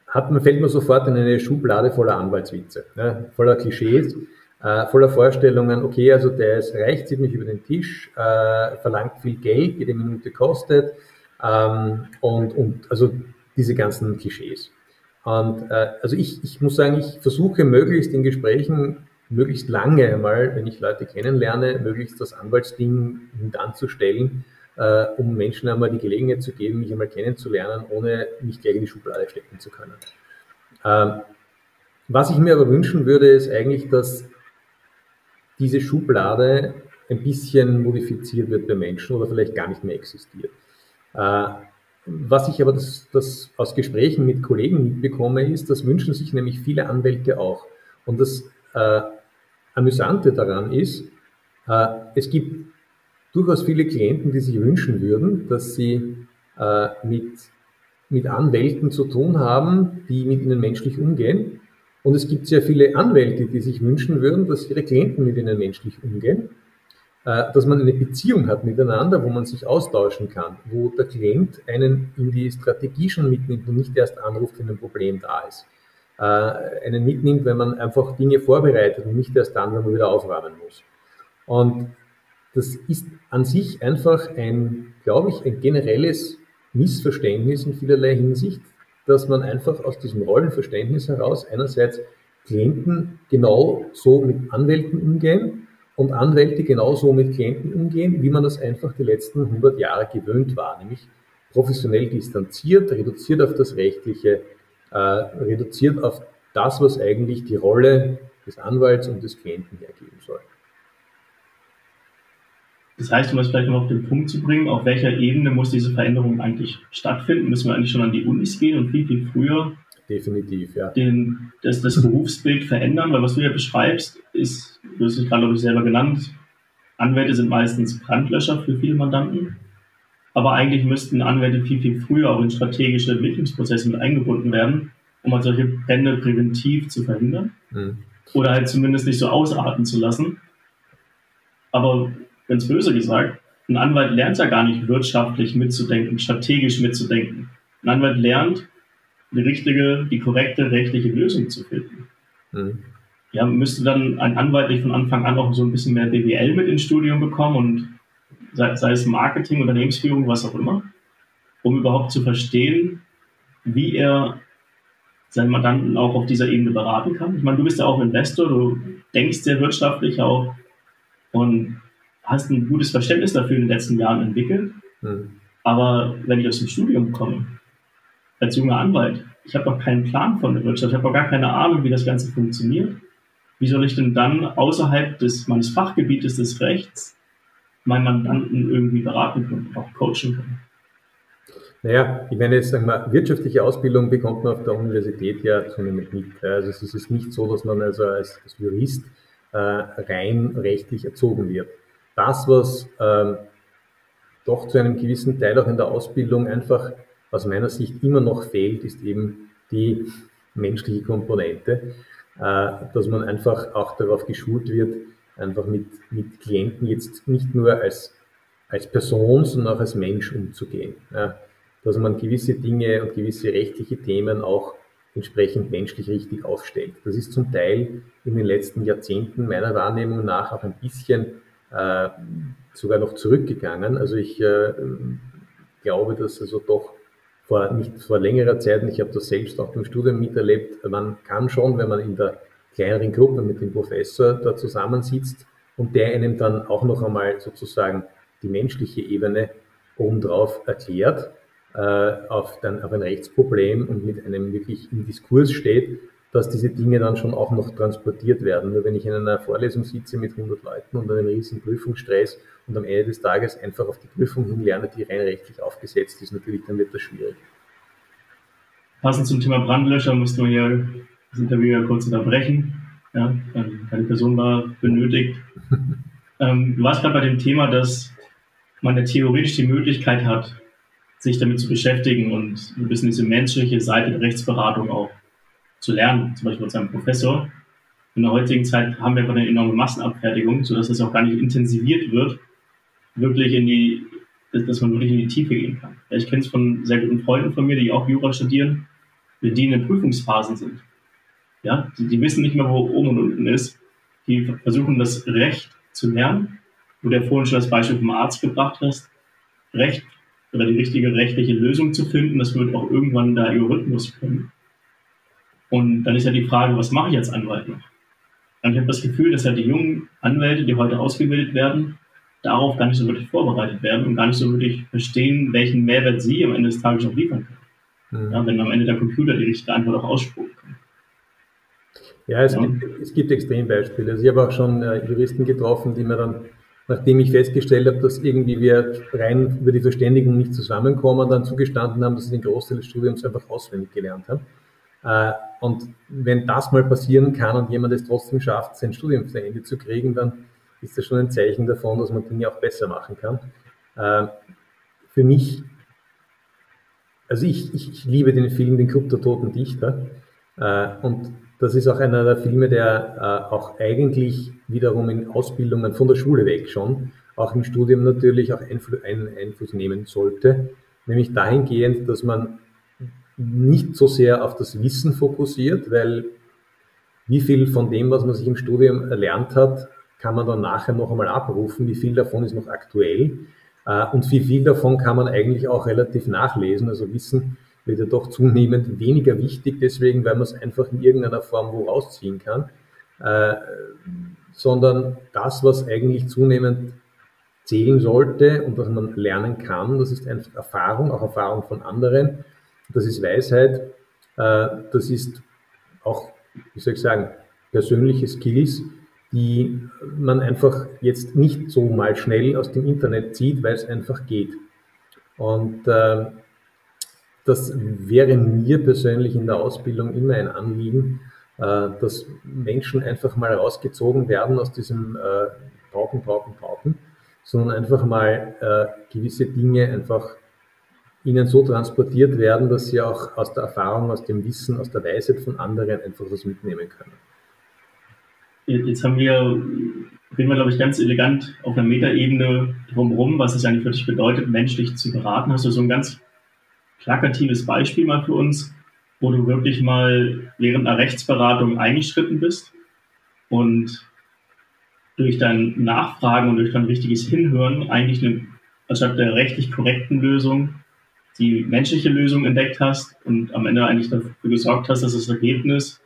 hat man, fällt man sofort in eine Schublade voller Anwaltswitze, ne, voller Klischees, äh, voller Vorstellungen, okay, also der ist reich, zieht mich über den Tisch, äh, verlangt viel Geld, jede Minute kostet ähm, und, und also diese ganzen Klischees. Und äh, also ich, ich muss sagen, ich versuche möglichst in Gesprächen möglichst lange einmal, wenn ich Leute kennenlerne, möglichst das Anwaltsding hintanzustellen, äh, um Menschen einmal die Gelegenheit zu geben, mich einmal kennenzulernen, ohne mich gleich in die Schublade stecken zu können. Ähm, was ich mir aber wünschen würde, ist eigentlich, dass diese Schublade ein bisschen modifiziert wird bei Menschen oder vielleicht gar nicht mehr existiert. Äh, was ich aber das, das aus Gesprächen mit Kollegen mitbekomme, ist, das wünschen sich nämlich viele Anwälte auch. Und das äh, Amüsante daran ist, äh, es gibt durchaus viele Klienten, die sich wünschen würden, dass sie äh, mit, mit Anwälten zu tun haben, die mit ihnen menschlich umgehen. Und es gibt sehr viele Anwälte, die sich wünschen würden, dass ihre Klienten mit ihnen menschlich umgehen, dass man eine Beziehung hat miteinander, wo man sich austauschen kann, wo der Klient einen in die Strategie schon mitnimmt und nicht erst anruft, wenn ein Problem da ist. Äh, einen mitnimmt, wenn man einfach Dinge vorbereitet und nicht erst dann, wenn man wieder aufräumen muss. Und das ist an sich einfach ein, glaube ich, ein generelles Missverständnis in vielerlei Hinsicht, dass man einfach aus diesem Rollenverständnis heraus einerseits Klienten genau so mit Anwälten umgehen und Anwälte genauso mit Klienten umgehen, wie man das einfach die letzten 100 Jahre gewöhnt war, nämlich professionell distanziert, reduziert auf das Rechtliche, äh, reduziert auf das, was eigentlich die Rolle des Anwalts und des Klienten hergeben soll. Das heißt, um das vielleicht noch auf den Punkt zu bringen, auf welcher Ebene muss diese Veränderung eigentlich stattfinden? Müssen wir eigentlich schon an die Unis gehen und viel, viel früher Definitiv, ja. Den, das, das Berufsbild verändern? Weil was du ja beschreibst, ist, du hast es gerade, glaube ich, selber genannt, Anwälte sind meistens Brandlöscher für viele Mandanten. Aber eigentlich müssten Anwälte viel, viel früher auch in strategische Entwicklungsprozesse mit eingebunden werden, um halt solche Brände präventiv zu verhindern. Mhm. Oder halt zumindest nicht so ausarten zu lassen. Aber ganz böse gesagt, ein Anwalt lernt ja gar nicht wirtschaftlich mitzudenken, strategisch mitzudenken. Ein Anwalt lernt, die richtige, die korrekte rechtliche Lösung zu finden. Mhm. Ja, müsste dann ein Anwalt nicht von Anfang an auch so ein bisschen mehr BWL mit ins Studium bekommen und sei, sei es Marketing, Unternehmensführung, was auch immer, um überhaupt zu verstehen, wie er seinen Mandanten auch auf dieser Ebene beraten kann. Ich meine, du bist ja auch Investor, du denkst sehr wirtschaftlich auch und hast ein gutes Verständnis dafür in den letzten Jahren entwickelt. Mhm. Aber wenn ich aus dem Studium komme, als junger Anwalt, ich habe noch keinen Plan von der Wirtschaft, ich habe noch gar keine Ahnung, wie das Ganze funktioniert. Wie soll ich denn dann außerhalb des, meines Fachgebietes des Rechts meinen Mandanten irgendwie beraten können, auch coachen können? Naja, ich meine, jetzt sagen wir, wirtschaftliche Ausbildung bekommt man auf der Universität ja zunehmend mit. Also es ist nicht so, dass man also als, als Jurist äh, rein rechtlich erzogen wird. Das, was ähm, doch zu einem gewissen Teil auch in der Ausbildung einfach aus meiner Sicht immer noch fehlt, ist eben die menschliche Komponente, äh, dass man einfach auch darauf geschult wird, einfach mit, mit Klienten jetzt nicht nur als, als Person, sondern auch als Mensch umzugehen. Dass man gewisse Dinge und gewisse rechtliche Themen auch entsprechend menschlich richtig aufstellt. Das ist zum Teil in den letzten Jahrzehnten meiner Wahrnehmung nach auch ein bisschen äh, sogar noch zurückgegangen. Also ich äh, glaube, dass also doch vor, nicht vor längerer Zeit, und ich habe das selbst auch im Studium miterlebt, man kann schon, wenn man in der kleineren Gruppe mit dem Professor da zusammensitzt und der einem dann auch noch einmal sozusagen die menschliche Ebene obendrauf erklärt, äh, auf, dann, auf ein Rechtsproblem und mit einem wirklich im Diskurs steht, dass diese Dinge dann schon auch noch transportiert werden. Nur wenn ich in einer Vorlesung sitze mit 100 Leuten und einem riesen Prüfungsstress und am Ende des Tages einfach auf die Prüfung hin lerne, die rein rechtlich aufgesetzt ist, natürlich, dann wird das schwierig. Passend zum Thema Brandlöscher mussten wir hier das Interview ja kurz unterbrechen. Ja, keine Person war benötigt. ähm, du warst gerade bei dem Thema, dass man ja theoretisch die Möglichkeit hat, sich damit zu beschäftigen und ein bisschen diese menschliche Seite der Rechtsberatung auch zu lernen, zum Beispiel von seinem Professor. In der heutigen Zeit haben wir aber eine enorme Massenabfertigung, sodass es auch gar nicht intensiviert wird, wirklich in die, dass man wirklich in die Tiefe gehen kann. Ich kenne es von sehr guten Freunden von mir, die auch Jura studieren, die in den Prüfungsphasen sind. Ja, die, die wissen nicht mehr, wo oben und unten ist. Die versuchen das Recht zu lernen, wo ja vorhin schon das Beispiel vom Arzt gebracht hast. Recht oder die richtige rechtliche Lösung zu finden, das wird auch irgendwann der Algorithmus können. Und dann ist ja die Frage, was mache ich als Anwalt noch? Und ich habe das Gefühl, dass ja die jungen Anwälte, die heute ausgebildet werden, darauf gar nicht so wirklich vorbereitet werden und gar nicht so wirklich verstehen, welchen Mehrwert sie am Ende des Tages noch liefern können. Mhm. Ja, wenn am Ende der Computer die richtige Antwort auch ausspucken kann. Ja, es, ja. Gibt, es gibt Extrembeispiele. Also ich habe auch schon äh, Juristen getroffen, die mir dann, nachdem ich festgestellt habe, dass irgendwie wir rein über die Verständigung nicht zusammenkommen, dann zugestanden haben, dass sie den Großteil des Studiums einfach auswendig gelernt haben. Äh, und wenn das mal passieren kann und jemand es trotzdem schafft, sein Studium zu Ende zu kriegen, dann ist das schon ein Zeichen davon, dass man Dinge auch besser machen kann. Äh, für mich, also ich, ich, ich liebe den Film Den Club der Toten Dichter äh, und das ist auch einer der Filme, der auch eigentlich wiederum in Ausbildungen von der Schule weg schon, auch im Studium natürlich auch Einfluss nehmen sollte, nämlich dahingehend, dass man nicht so sehr auf das Wissen fokussiert, weil wie viel von dem, was man sich im Studium erlernt hat, kann man dann nachher noch einmal abrufen, wie viel davon ist noch aktuell. Äh, und wie viel davon kann man eigentlich auch relativ nachlesen. Also Wissen wird ja doch zunehmend weniger wichtig, deswegen, weil man es einfach in irgendeiner Form wo rausziehen kann, äh, sondern das, was eigentlich zunehmend zählen sollte und was man lernen kann, das ist einfach Erfahrung, auch Erfahrung von anderen. Das ist Weisheit, äh, das ist auch, wie soll ich sagen, persönliche Skills, die man einfach jetzt nicht so mal schnell aus dem Internet zieht, weil es einfach geht. Und äh, das wäre mir persönlich in der Ausbildung immer ein Anliegen, äh, dass Menschen einfach mal rausgezogen werden aus diesem äh, Pauken, Pauken, Pauken, sondern einfach mal äh, gewisse Dinge einfach ihnen so transportiert werden, dass sie auch aus der Erfahrung, aus dem Wissen, aus der Weisheit von anderen einfach was mitnehmen können. Jetzt haben wir, reden wir, glaube ich, ganz elegant auf einer Metaebene drumherum, was es eigentlich für dich bedeutet, menschlich zu beraten. Hast du so ein ganz plakatives Beispiel mal für uns, wo du wirklich mal während einer Rechtsberatung eingeschritten bist und durch dein Nachfragen und durch dein richtiges Hinhören eigentlich eine, anstatt der rechtlich korrekten Lösung die menschliche Lösung entdeckt hast und am Ende eigentlich dafür gesorgt hast, dass das Ergebnis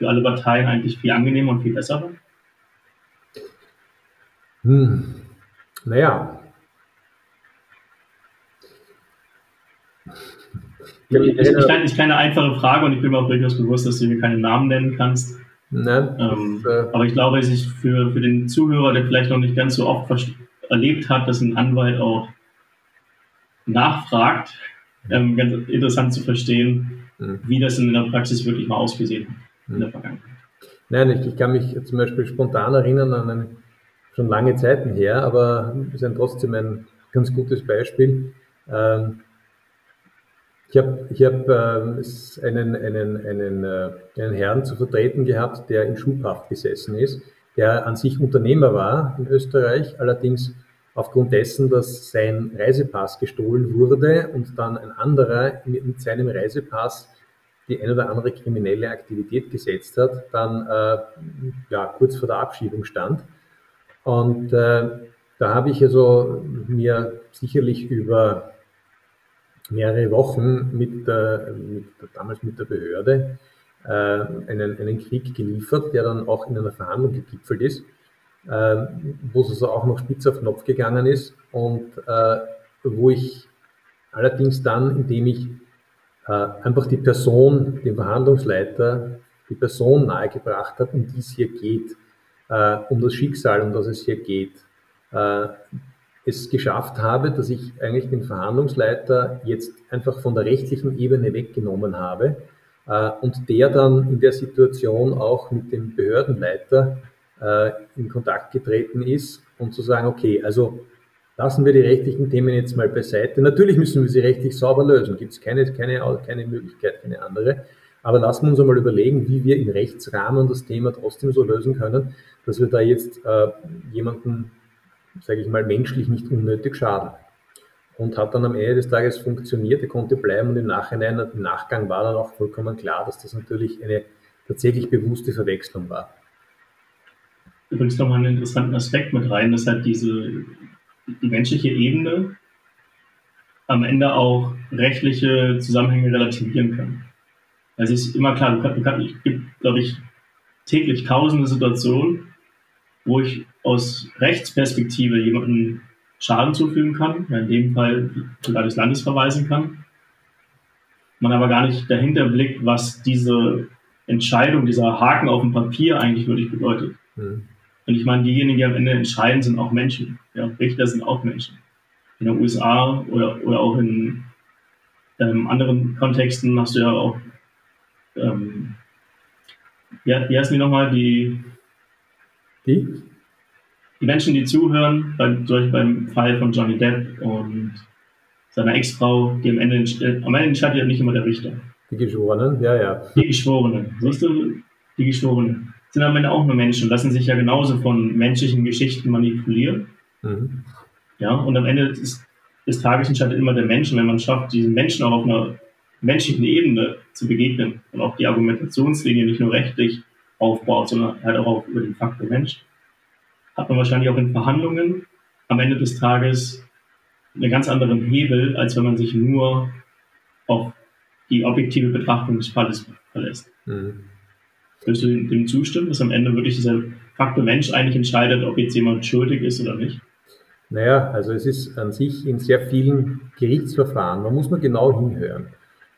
für alle Parteien eigentlich viel angenehmer und viel besser war? Hm. Naja. Das ist, ist keine einfache Frage und ich bin mir auch durchaus bewusst, dass du mir keinen Namen nennen kannst. Ne, ähm, äh, aber ich glaube, es ist für, für den Zuhörer, der vielleicht noch nicht ganz so oft erlebt hat, dass ein Anwalt auch nachfragt, ähm, ganz interessant zu verstehen, mhm. wie das in der Praxis wirklich mal ausgesehen hat in der. Vergangenheit. Nein, ich, ich kann mich zum Beispiel spontan erinnern an einen, schon lange Zeiten her, aber ist trotzdem ein ganz gutes Beispiel. Ähm, ich habe ich hab, äh, einen, einen, einen, äh, einen Herrn zu vertreten gehabt, der in Schubhaft gesessen ist, der an sich Unternehmer war in Österreich, allerdings aufgrund dessen, dass sein Reisepass gestohlen wurde und dann ein anderer mit, seinem Reisepass die ein oder andere kriminelle Aktivität gesetzt hat, dann äh, ja, kurz vor der Abschiebung stand. Und äh, da habe ich also mir sicherlich über mehrere Wochen mit, der, mit damals mit der Behörde äh, einen, einen Krieg geliefert, der dann auch in einer Verhandlung gegipfelt ist. Ähm, wo es also auch noch spitz auf Knopf gegangen ist und äh, wo ich allerdings dann, indem ich äh, einfach die Person, den Verhandlungsleiter, die Person nahegebracht habe, um die es hier geht, äh, um das Schicksal, um das es hier geht, es geschafft habe, dass ich eigentlich den Verhandlungsleiter jetzt einfach von der rechtlichen Ebene weggenommen habe und der dann in der Situation auch mit dem Behördenleiter äh, in Kontakt getreten ist und zu sagen, okay, also lassen wir die rechtlichen Themen jetzt mal beiseite. Natürlich müssen wir sie rechtlich sauber lösen, gibt es keine, keine, keine Möglichkeit, keine andere. Aber lassen wir uns einmal überlegen, wie wir im Rechtsrahmen das Thema trotzdem so lösen können, dass wir da jetzt äh, jemanden, sage ich mal, menschlich nicht unnötig schaden. Und hat dann am Ende des Tages funktioniert, er konnte bleiben und im Nachhinein, im Nachgang war dann auch vollkommen klar, dass das natürlich eine tatsächlich bewusste Verwechslung war übrigens nochmal einen interessanten Aspekt mit rein, dass halt diese die menschliche Ebene am Ende auch rechtliche Zusammenhänge relativieren kann. Also es ist immer klar, es gibt, glaube ich, täglich tausende Situationen, wo ich aus Rechtsperspektive jemanden Schaden zufügen kann, in dem Fall sogar des Landes verweisen kann. Man aber gar nicht dahinter blickt, was diese Entscheidung, dieser Haken auf dem Papier eigentlich wirklich bedeutet. Mhm. Und ich meine, diejenigen, die am Ende entscheiden, sind auch Menschen. Ja, Richter sind auch Menschen. In den USA oder, oder auch in ähm, anderen Kontexten hast du ja auch, ähm, ja, wie heißen die nochmal, die, die? Die Menschen, die zuhören, beim, zum beim Fall von Johnny Depp und seiner Ex-Frau, die am Ende, äh, am Ende entscheidet ja nicht immer der Richter. Die Geschworenen, ja, ja. Die Geschworenen, siehst du, die Geschworenen sind am Ende auch nur Menschen, lassen sich ja genauso von menschlichen Geschichten manipulieren. Mhm. Ja, und am Ende des, des Tages entscheidet immer der Mensch. Und wenn man schafft, diesen Menschen auch auf einer menschlichen Ebene zu begegnen und auch die Argumentationslinie nicht nur rechtlich aufbaut, sondern halt auch über den Faktor Mensch, hat man wahrscheinlich auch in Verhandlungen am Ende des Tages einen ganz anderen Hebel, als wenn man sich nur auf die objektive Betrachtung des Falles verlässt. Mhm. Würdest du dem zustimmen, dass am Ende wirklich dieser Faktor Mensch eigentlich entscheidet, ob jetzt jemand schuldig ist oder nicht? Naja, also es ist an sich in sehr vielen Gerichtsverfahren, man muss nur genau hinhören.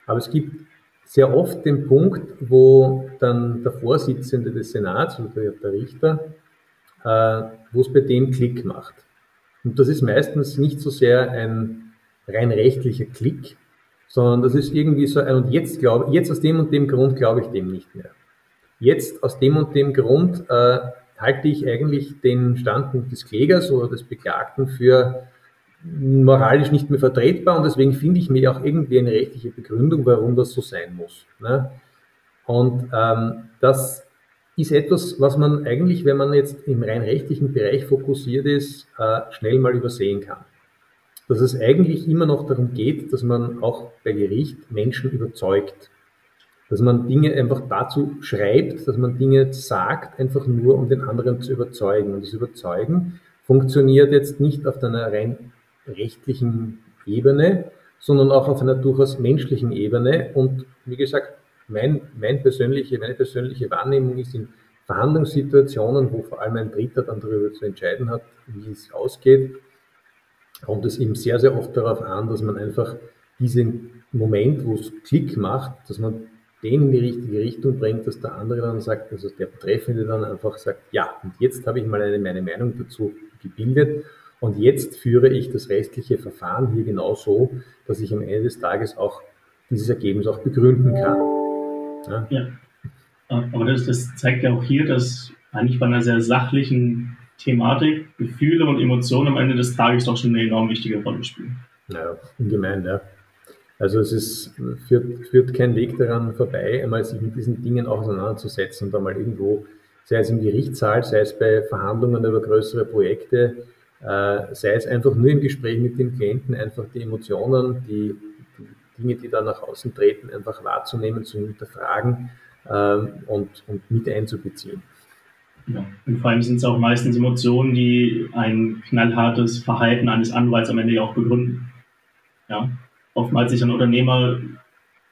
Aber es gibt sehr oft den Punkt, wo dann der Vorsitzende des Senats oder der Richter äh, wo es bei dem Klick macht. Und das ist meistens nicht so sehr ein rein rechtlicher Klick, sondern das ist irgendwie so ein, und jetzt glaube jetzt aus dem und dem Grund glaube ich dem nicht mehr. Jetzt aus dem und dem Grund äh, halte ich eigentlich den Standpunkt des Klägers oder des Beklagten für moralisch nicht mehr vertretbar und deswegen finde ich mir auch irgendwie eine rechtliche Begründung, warum das so sein muss. Ne? Und ähm, das ist etwas, was man eigentlich, wenn man jetzt im rein rechtlichen Bereich fokussiert ist, äh, schnell mal übersehen kann. Dass es eigentlich immer noch darum geht, dass man auch bei Gericht Menschen überzeugt. Dass man Dinge einfach dazu schreibt, dass man Dinge sagt, einfach nur um den anderen zu überzeugen. Und das Überzeugen funktioniert jetzt nicht auf einer rein rechtlichen Ebene, sondern auch auf einer durchaus menschlichen Ebene. Und wie gesagt, mein, mein persönliche, meine persönliche Wahrnehmung ist in Verhandlungssituationen, wo vor allem ein Dritter dann darüber zu entscheiden hat, wie es ausgeht, kommt es eben sehr, sehr oft darauf an, dass man einfach diesen Moment, wo es Klick macht, dass man den in die richtige Richtung bringt, dass der andere dann sagt, also der Betreffende dann einfach sagt, ja, und jetzt habe ich mal eine, meine Meinung dazu gebildet und jetzt führe ich das restliche Verfahren hier genau so, dass ich am Ende des Tages auch dieses Ergebnis auch begründen kann. Ja. ja. Aber das, das zeigt ja auch hier, dass eigentlich bei einer sehr sachlichen Thematik Gefühle und Emotionen am Ende des Tages doch schon eine enorm wichtige Rolle spielen. Ja, ungemein, ja. Also es ist, führt, führt kein Weg daran vorbei, einmal sich mit diesen Dingen auseinanderzusetzen und einmal irgendwo, sei es im Gerichtssaal, sei es bei Verhandlungen über größere Projekte, äh, sei es einfach nur im Gespräch mit dem Klienten, einfach die Emotionen, die, die Dinge, die da nach außen treten, einfach wahrzunehmen, zu hinterfragen ähm, und, und mit einzubeziehen. Ja. Und vor allem sind es auch meistens Emotionen, die ein knallhartes Verhalten eines Anwalts am Ende ja auch begründen. Ja. Oftmals ist ein Unternehmer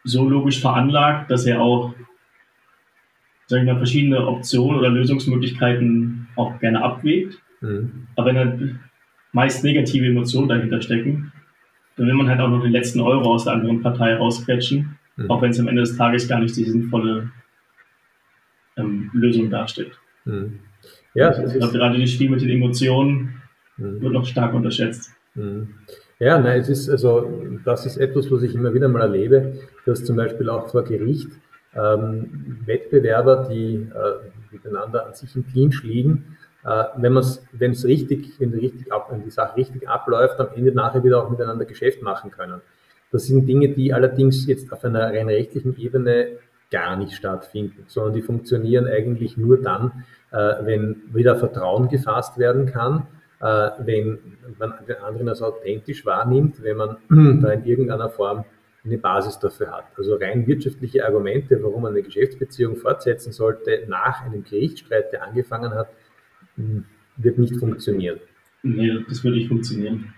so logisch veranlagt, dass er auch sagen wir, verschiedene Optionen oder Lösungsmöglichkeiten auch gerne abwägt. Mhm. Aber wenn halt meist negative Emotionen dahinter stecken, dann will man halt auch noch den letzten Euro aus der anderen Partei rausquetschen, mhm. auch wenn es am Ende des Tages gar nicht die sinnvolle ähm, Lösung darstellt. Mhm. Ja, ich glaube, gerade das Spiel mit den Emotionen mhm. wird noch stark unterschätzt. Ja, nein, es ist also, das ist etwas, was ich immer wieder mal erlebe, dass zum Beispiel auch vor Gericht ähm, Wettbewerber, die äh, miteinander an sich im Clinch liegen, äh, wenn man es, wenn es richtig, wenn die, richtig ab, wenn die Sache richtig abläuft, am Ende nachher wieder auch miteinander Geschäft machen können. Das sind Dinge, die allerdings jetzt auf einer rein rechtlichen Ebene gar nicht stattfinden, sondern die funktionieren eigentlich nur dann, äh, wenn wieder Vertrauen gefasst werden kann, wenn man den anderen als authentisch wahrnimmt, wenn man da in irgendeiner Form eine Basis dafür hat. Also rein wirtschaftliche Argumente, warum man eine Geschäftsbeziehung fortsetzen sollte nach einem Gerichtsstreit, der angefangen hat, wird nicht funktionieren. Nee, das würde nicht funktionieren.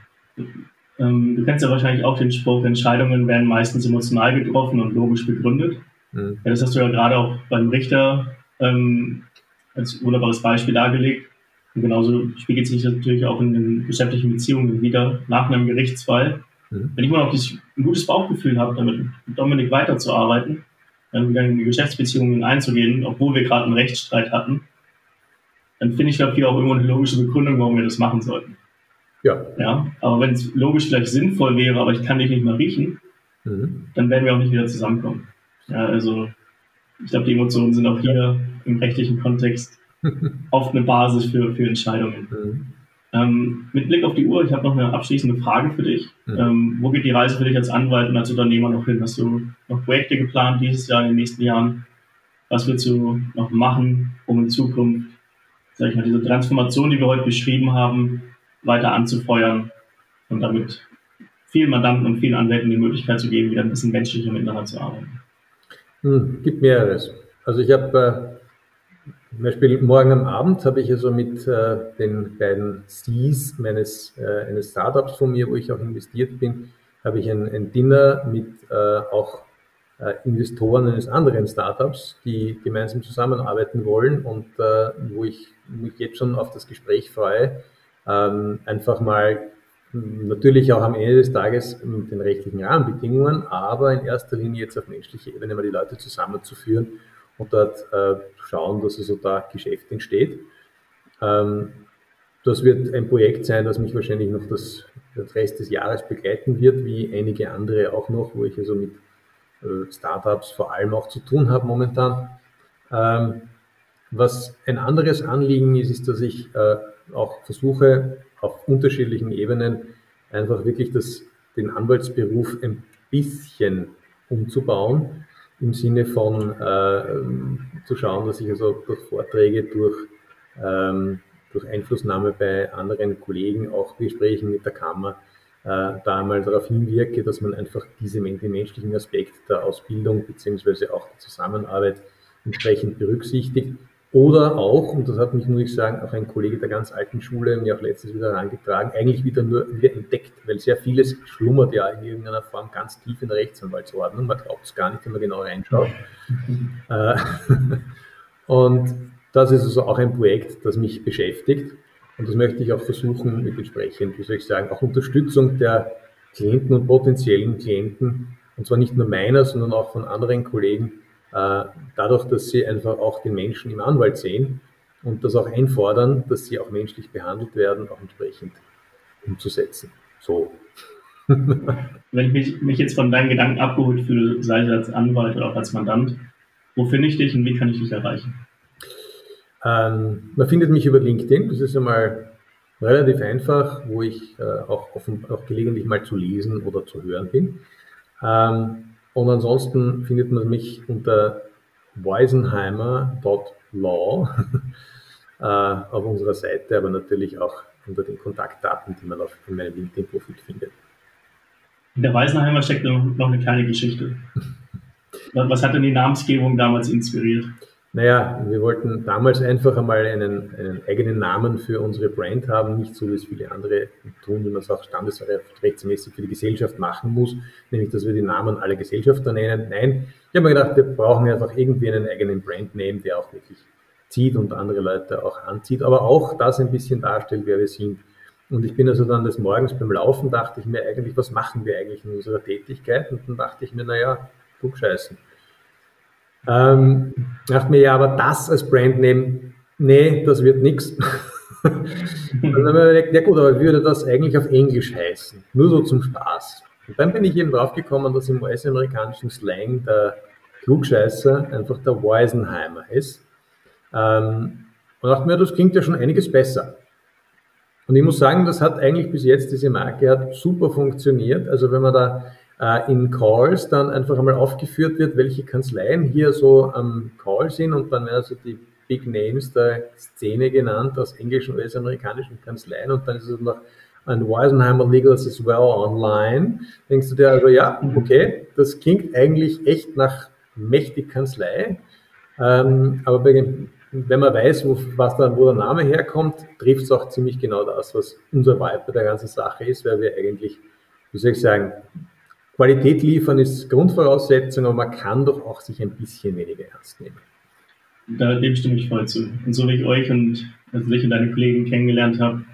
Ähm, du kennst ja wahrscheinlich auch den Spruch, Entscheidungen werden meistens emotional getroffen und logisch begründet. Mhm. Ja, das hast du ja gerade auch beim Richter ähm, als wunderbares Beispiel dargelegt. Und genauso spiegelt sich das natürlich auch in den geschäftlichen Beziehungen wieder nach einem Gerichtsfall. Mhm. Wenn ich mal noch ein gutes Bauchgefühl habe, damit mit Dominik weiterzuarbeiten, dann in die Geschäftsbeziehungen einzugehen, obwohl wir gerade einen Rechtsstreit hatten, dann finde ich dafür auch irgendwo eine logische Begründung, warum wir das machen sollten. Ja. ja aber wenn es logisch vielleicht sinnvoll wäre, aber ich kann dich nicht mal riechen, mhm. dann werden wir auch nicht wieder zusammenkommen. Ja, also ich glaube, die Emotionen sind auch hier im rechtlichen Kontext oft eine Basis für, für Entscheidungen. Mhm. Ähm, mit Blick auf die Uhr, ich habe noch eine abschließende Frage für dich. Mhm. Ähm, wo geht die Reise für dich als Anwalt und als Unternehmer noch hin? Hast du noch Projekte geplant dieses Jahr, in den nächsten Jahren? Was willst du noch machen, um in Zukunft sag ich mal, diese Transformation, die wir heute beschrieben haben, weiter anzufeuern und damit vielen Mandanten und vielen Anwälten die Möglichkeit zu geben, wieder ein bisschen menschlicher miteinander zu arbeiten? Hm, gibt mehreres. Also ich habe äh, zum Beispiel morgen am Abend habe ich also mit äh, den beiden Cs meines äh, eines Startups von mir, wo ich auch investiert bin, habe ich ein, ein Dinner mit äh, auch äh, Investoren eines anderen Startups, die gemeinsam zusammenarbeiten wollen und äh, wo ich mich jetzt schon auf das Gespräch freue, ähm, einfach mal hm, natürlich auch am Ende des Tages mit den rechtlichen Rahmenbedingungen, aber in erster Linie jetzt auf menschlicher Ebene mal die Leute zusammenzuführen und dort äh, schauen, dass also da Geschäft entsteht. Ähm, das wird ein Projekt sein, das mich wahrscheinlich noch das, das Rest des Jahres begleiten wird, wie einige andere auch noch, wo ich also mit äh, Startups vor allem auch zu tun habe momentan. Ähm, was ein anderes Anliegen ist, ist, dass ich äh, auch versuche, auf unterschiedlichen Ebenen einfach wirklich das, den Anwaltsberuf ein bisschen umzubauen, im Sinne von äh, zu schauen, dass ich also durch Vorträge, durch ähm, durch Einflussnahme bei anderen Kollegen, auch Gesprächen mit der Kammer, äh, da einmal darauf hinwirke, dass man einfach diese, den menschlichen Aspekt der Ausbildung beziehungsweise auch der Zusammenarbeit entsprechend berücksichtigt. Oder auch, und das hat mich, muss ich sagen, auch ein Kollege der ganz alten Schule mir auch letztens wieder herangetragen, eigentlich wieder nur wieder entdeckt, weil sehr vieles schlummert ja in irgendeiner Form ganz tief in der Rechtsanwaltsordnung. Man glaubt es gar nicht, wenn man genau reinschaut. Äh, und das ist also auch ein Projekt, das mich beschäftigt. Und das möchte ich auch versuchen, mit entsprechend, wie soll ich sagen, auch Unterstützung der Klienten und potenziellen Klienten, und zwar nicht nur meiner, sondern auch von anderen Kollegen, dadurch, dass sie einfach auch den Menschen im Anwalt sehen und das auch einfordern, dass sie auch menschlich behandelt werden, auch entsprechend umzusetzen. So. Wenn ich mich, mich, jetzt von deinen Gedanken abgeholt fühle, sei es als Anwalt oder auch als Mandant, wo finde ich dich und wie kann ich dich erreichen? Ähm, man findet mich über LinkedIn, das ist einmal relativ einfach, wo ich äh, auch, offen, auch gelegentlich mal zu lesen oder zu hören bin. Ähm, und ansonsten findet man mich unter weisenheimer.law äh, auf unserer Seite, aber natürlich auch unter den Kontaktdaten, die man auf meinem LinkedIn-Profil findet. In der Weisenheimer steckt noch eine kleine Geschichte. Was hat denn die Namensgebung damals inspiriert? Naja, wir wollten damals einfach einmal einen, einen eigenen Namen für unsere Brand haben, nicht so wie es viele andere tun, wie man es auch standesrechtsmäßig für die Gesellschaft machen muss, nämlich dass wir die Namen aller Gesellschafter nennen. Nein, ich habe mir gedacht, wir brauchen einfach irgendwie einen eigenen Brandname, der auch wirklich zieht und andere Leute auch anzieht, aber auch das ein bisschen darstellt, wer wir sind. Und ich bin also dann des Morgens beim Laufen, dachte ich mir eigentlich, was machen wir eigentlich in unserer Tätigkeit? Und dann dachte ich mir, naja, klugscheißen. Ähm, dachte mir, ja, aber das als Brandname, nee, das wird nichts. dann habe ich mir gedacht, ja gut, aber würde das eigentlich auf Englisch heißen? Nur so zum Spaß. Und dann bin ich eben drauf gekommen, dass im US-amerikanischen Slang der Klugscheißer einfach der Weisenheimer ist. Ähm, und dachte mir, das klingt ja schon einiges besser. Und ich muss sagen, das hat eigentlich bis jetzt, diese Marke hat super funktioniert. Also wenn man da in Calls dann einfach einmal aufgeführt wird, welche Kanzleien hier so am Call sind. Und dann werden also die Big Names der Szene genannt aus englischen, US-amerikanischen Kanzleien. Und dann ist es noch ein Weisenheimer Legals as well online. Denkst du dir also, ja, okay, das klingt eigentlich echt nach mächtig Kanzlei, ähm, aber bei, wenn man weiß, wo, was dann, wo der Name herkommt, trifft es auch ziemlich genau das, was unser Vibe bei der ganzen Sache ist, weil wir eigentlich, wie soll ich sagen, Qualität liefern ist Grundvoraussetzung, aber man kann doch auch sich ein bisschen weniger ernst nehmen. Da dem stimme ich voll zu. Und so wie ich euch und also ich und deine Kollegen kennengelernt habe,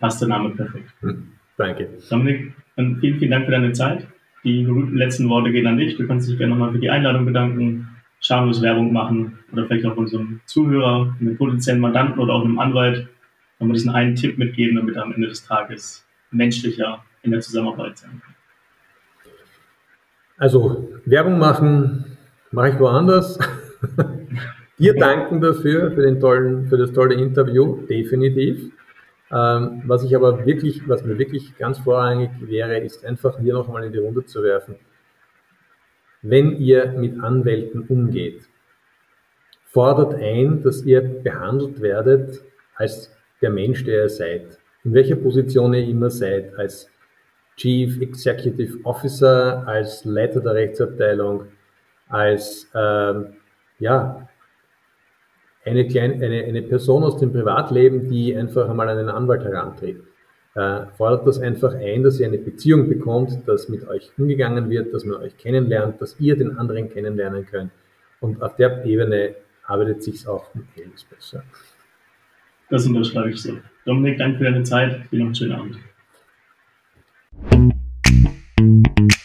passt der Name perfekt. Hm, danke. Dominik, vielen, vielen Dank für deine Zeit. Die berühmten letzten Worte gehen an dich. Du kannst dich gerne nochmal für die Einladung bedanken, schamlos Werbung machen oder vielleicht auch unserem Zuhörer, einem potenziellen Mandanten oder auch einem Anwalt, nochmal diesen einen Tipp mitgeben, damit er am Ende des Tages menschlicher in der Zusammenarbeit sein kann. Also Werbung machen mache ich woanders. Dir danken dafür, für, den tollen, für das tolle Interview, definitiv. Ähm, was ich aber wirklich, was mir wirklich ganz vorrangig wäre, ist einfach hier noch einmal in die Runde zu werfen. Wenn ihr mit Anwälten umgeht, fordert ein, dass ihr behandelt werdet als der Mensch, der ihr seid. In welcher Position ihr immer seid, als Chief Executive Officer, als Leiter der Rechtsabteilung, als ähm, ja, eine, kleine, eine, eine Person aus dem Privatleben, die einfach einmal an einen Anwalt herantritt. Äh, fordert das einfach ein, dass ihr eine Beziehung bekommt, dass mit euch umgegangen wird, dass man euch kennenlernt, dass ihr den anderen kennenlernen könnt. Und auf der Ebene arbeitet sich auch um einiges besser. Das unterschreibe ich so. Dominik, danke für deine Zeit. Dir noch einen schönen Abend. Thank you.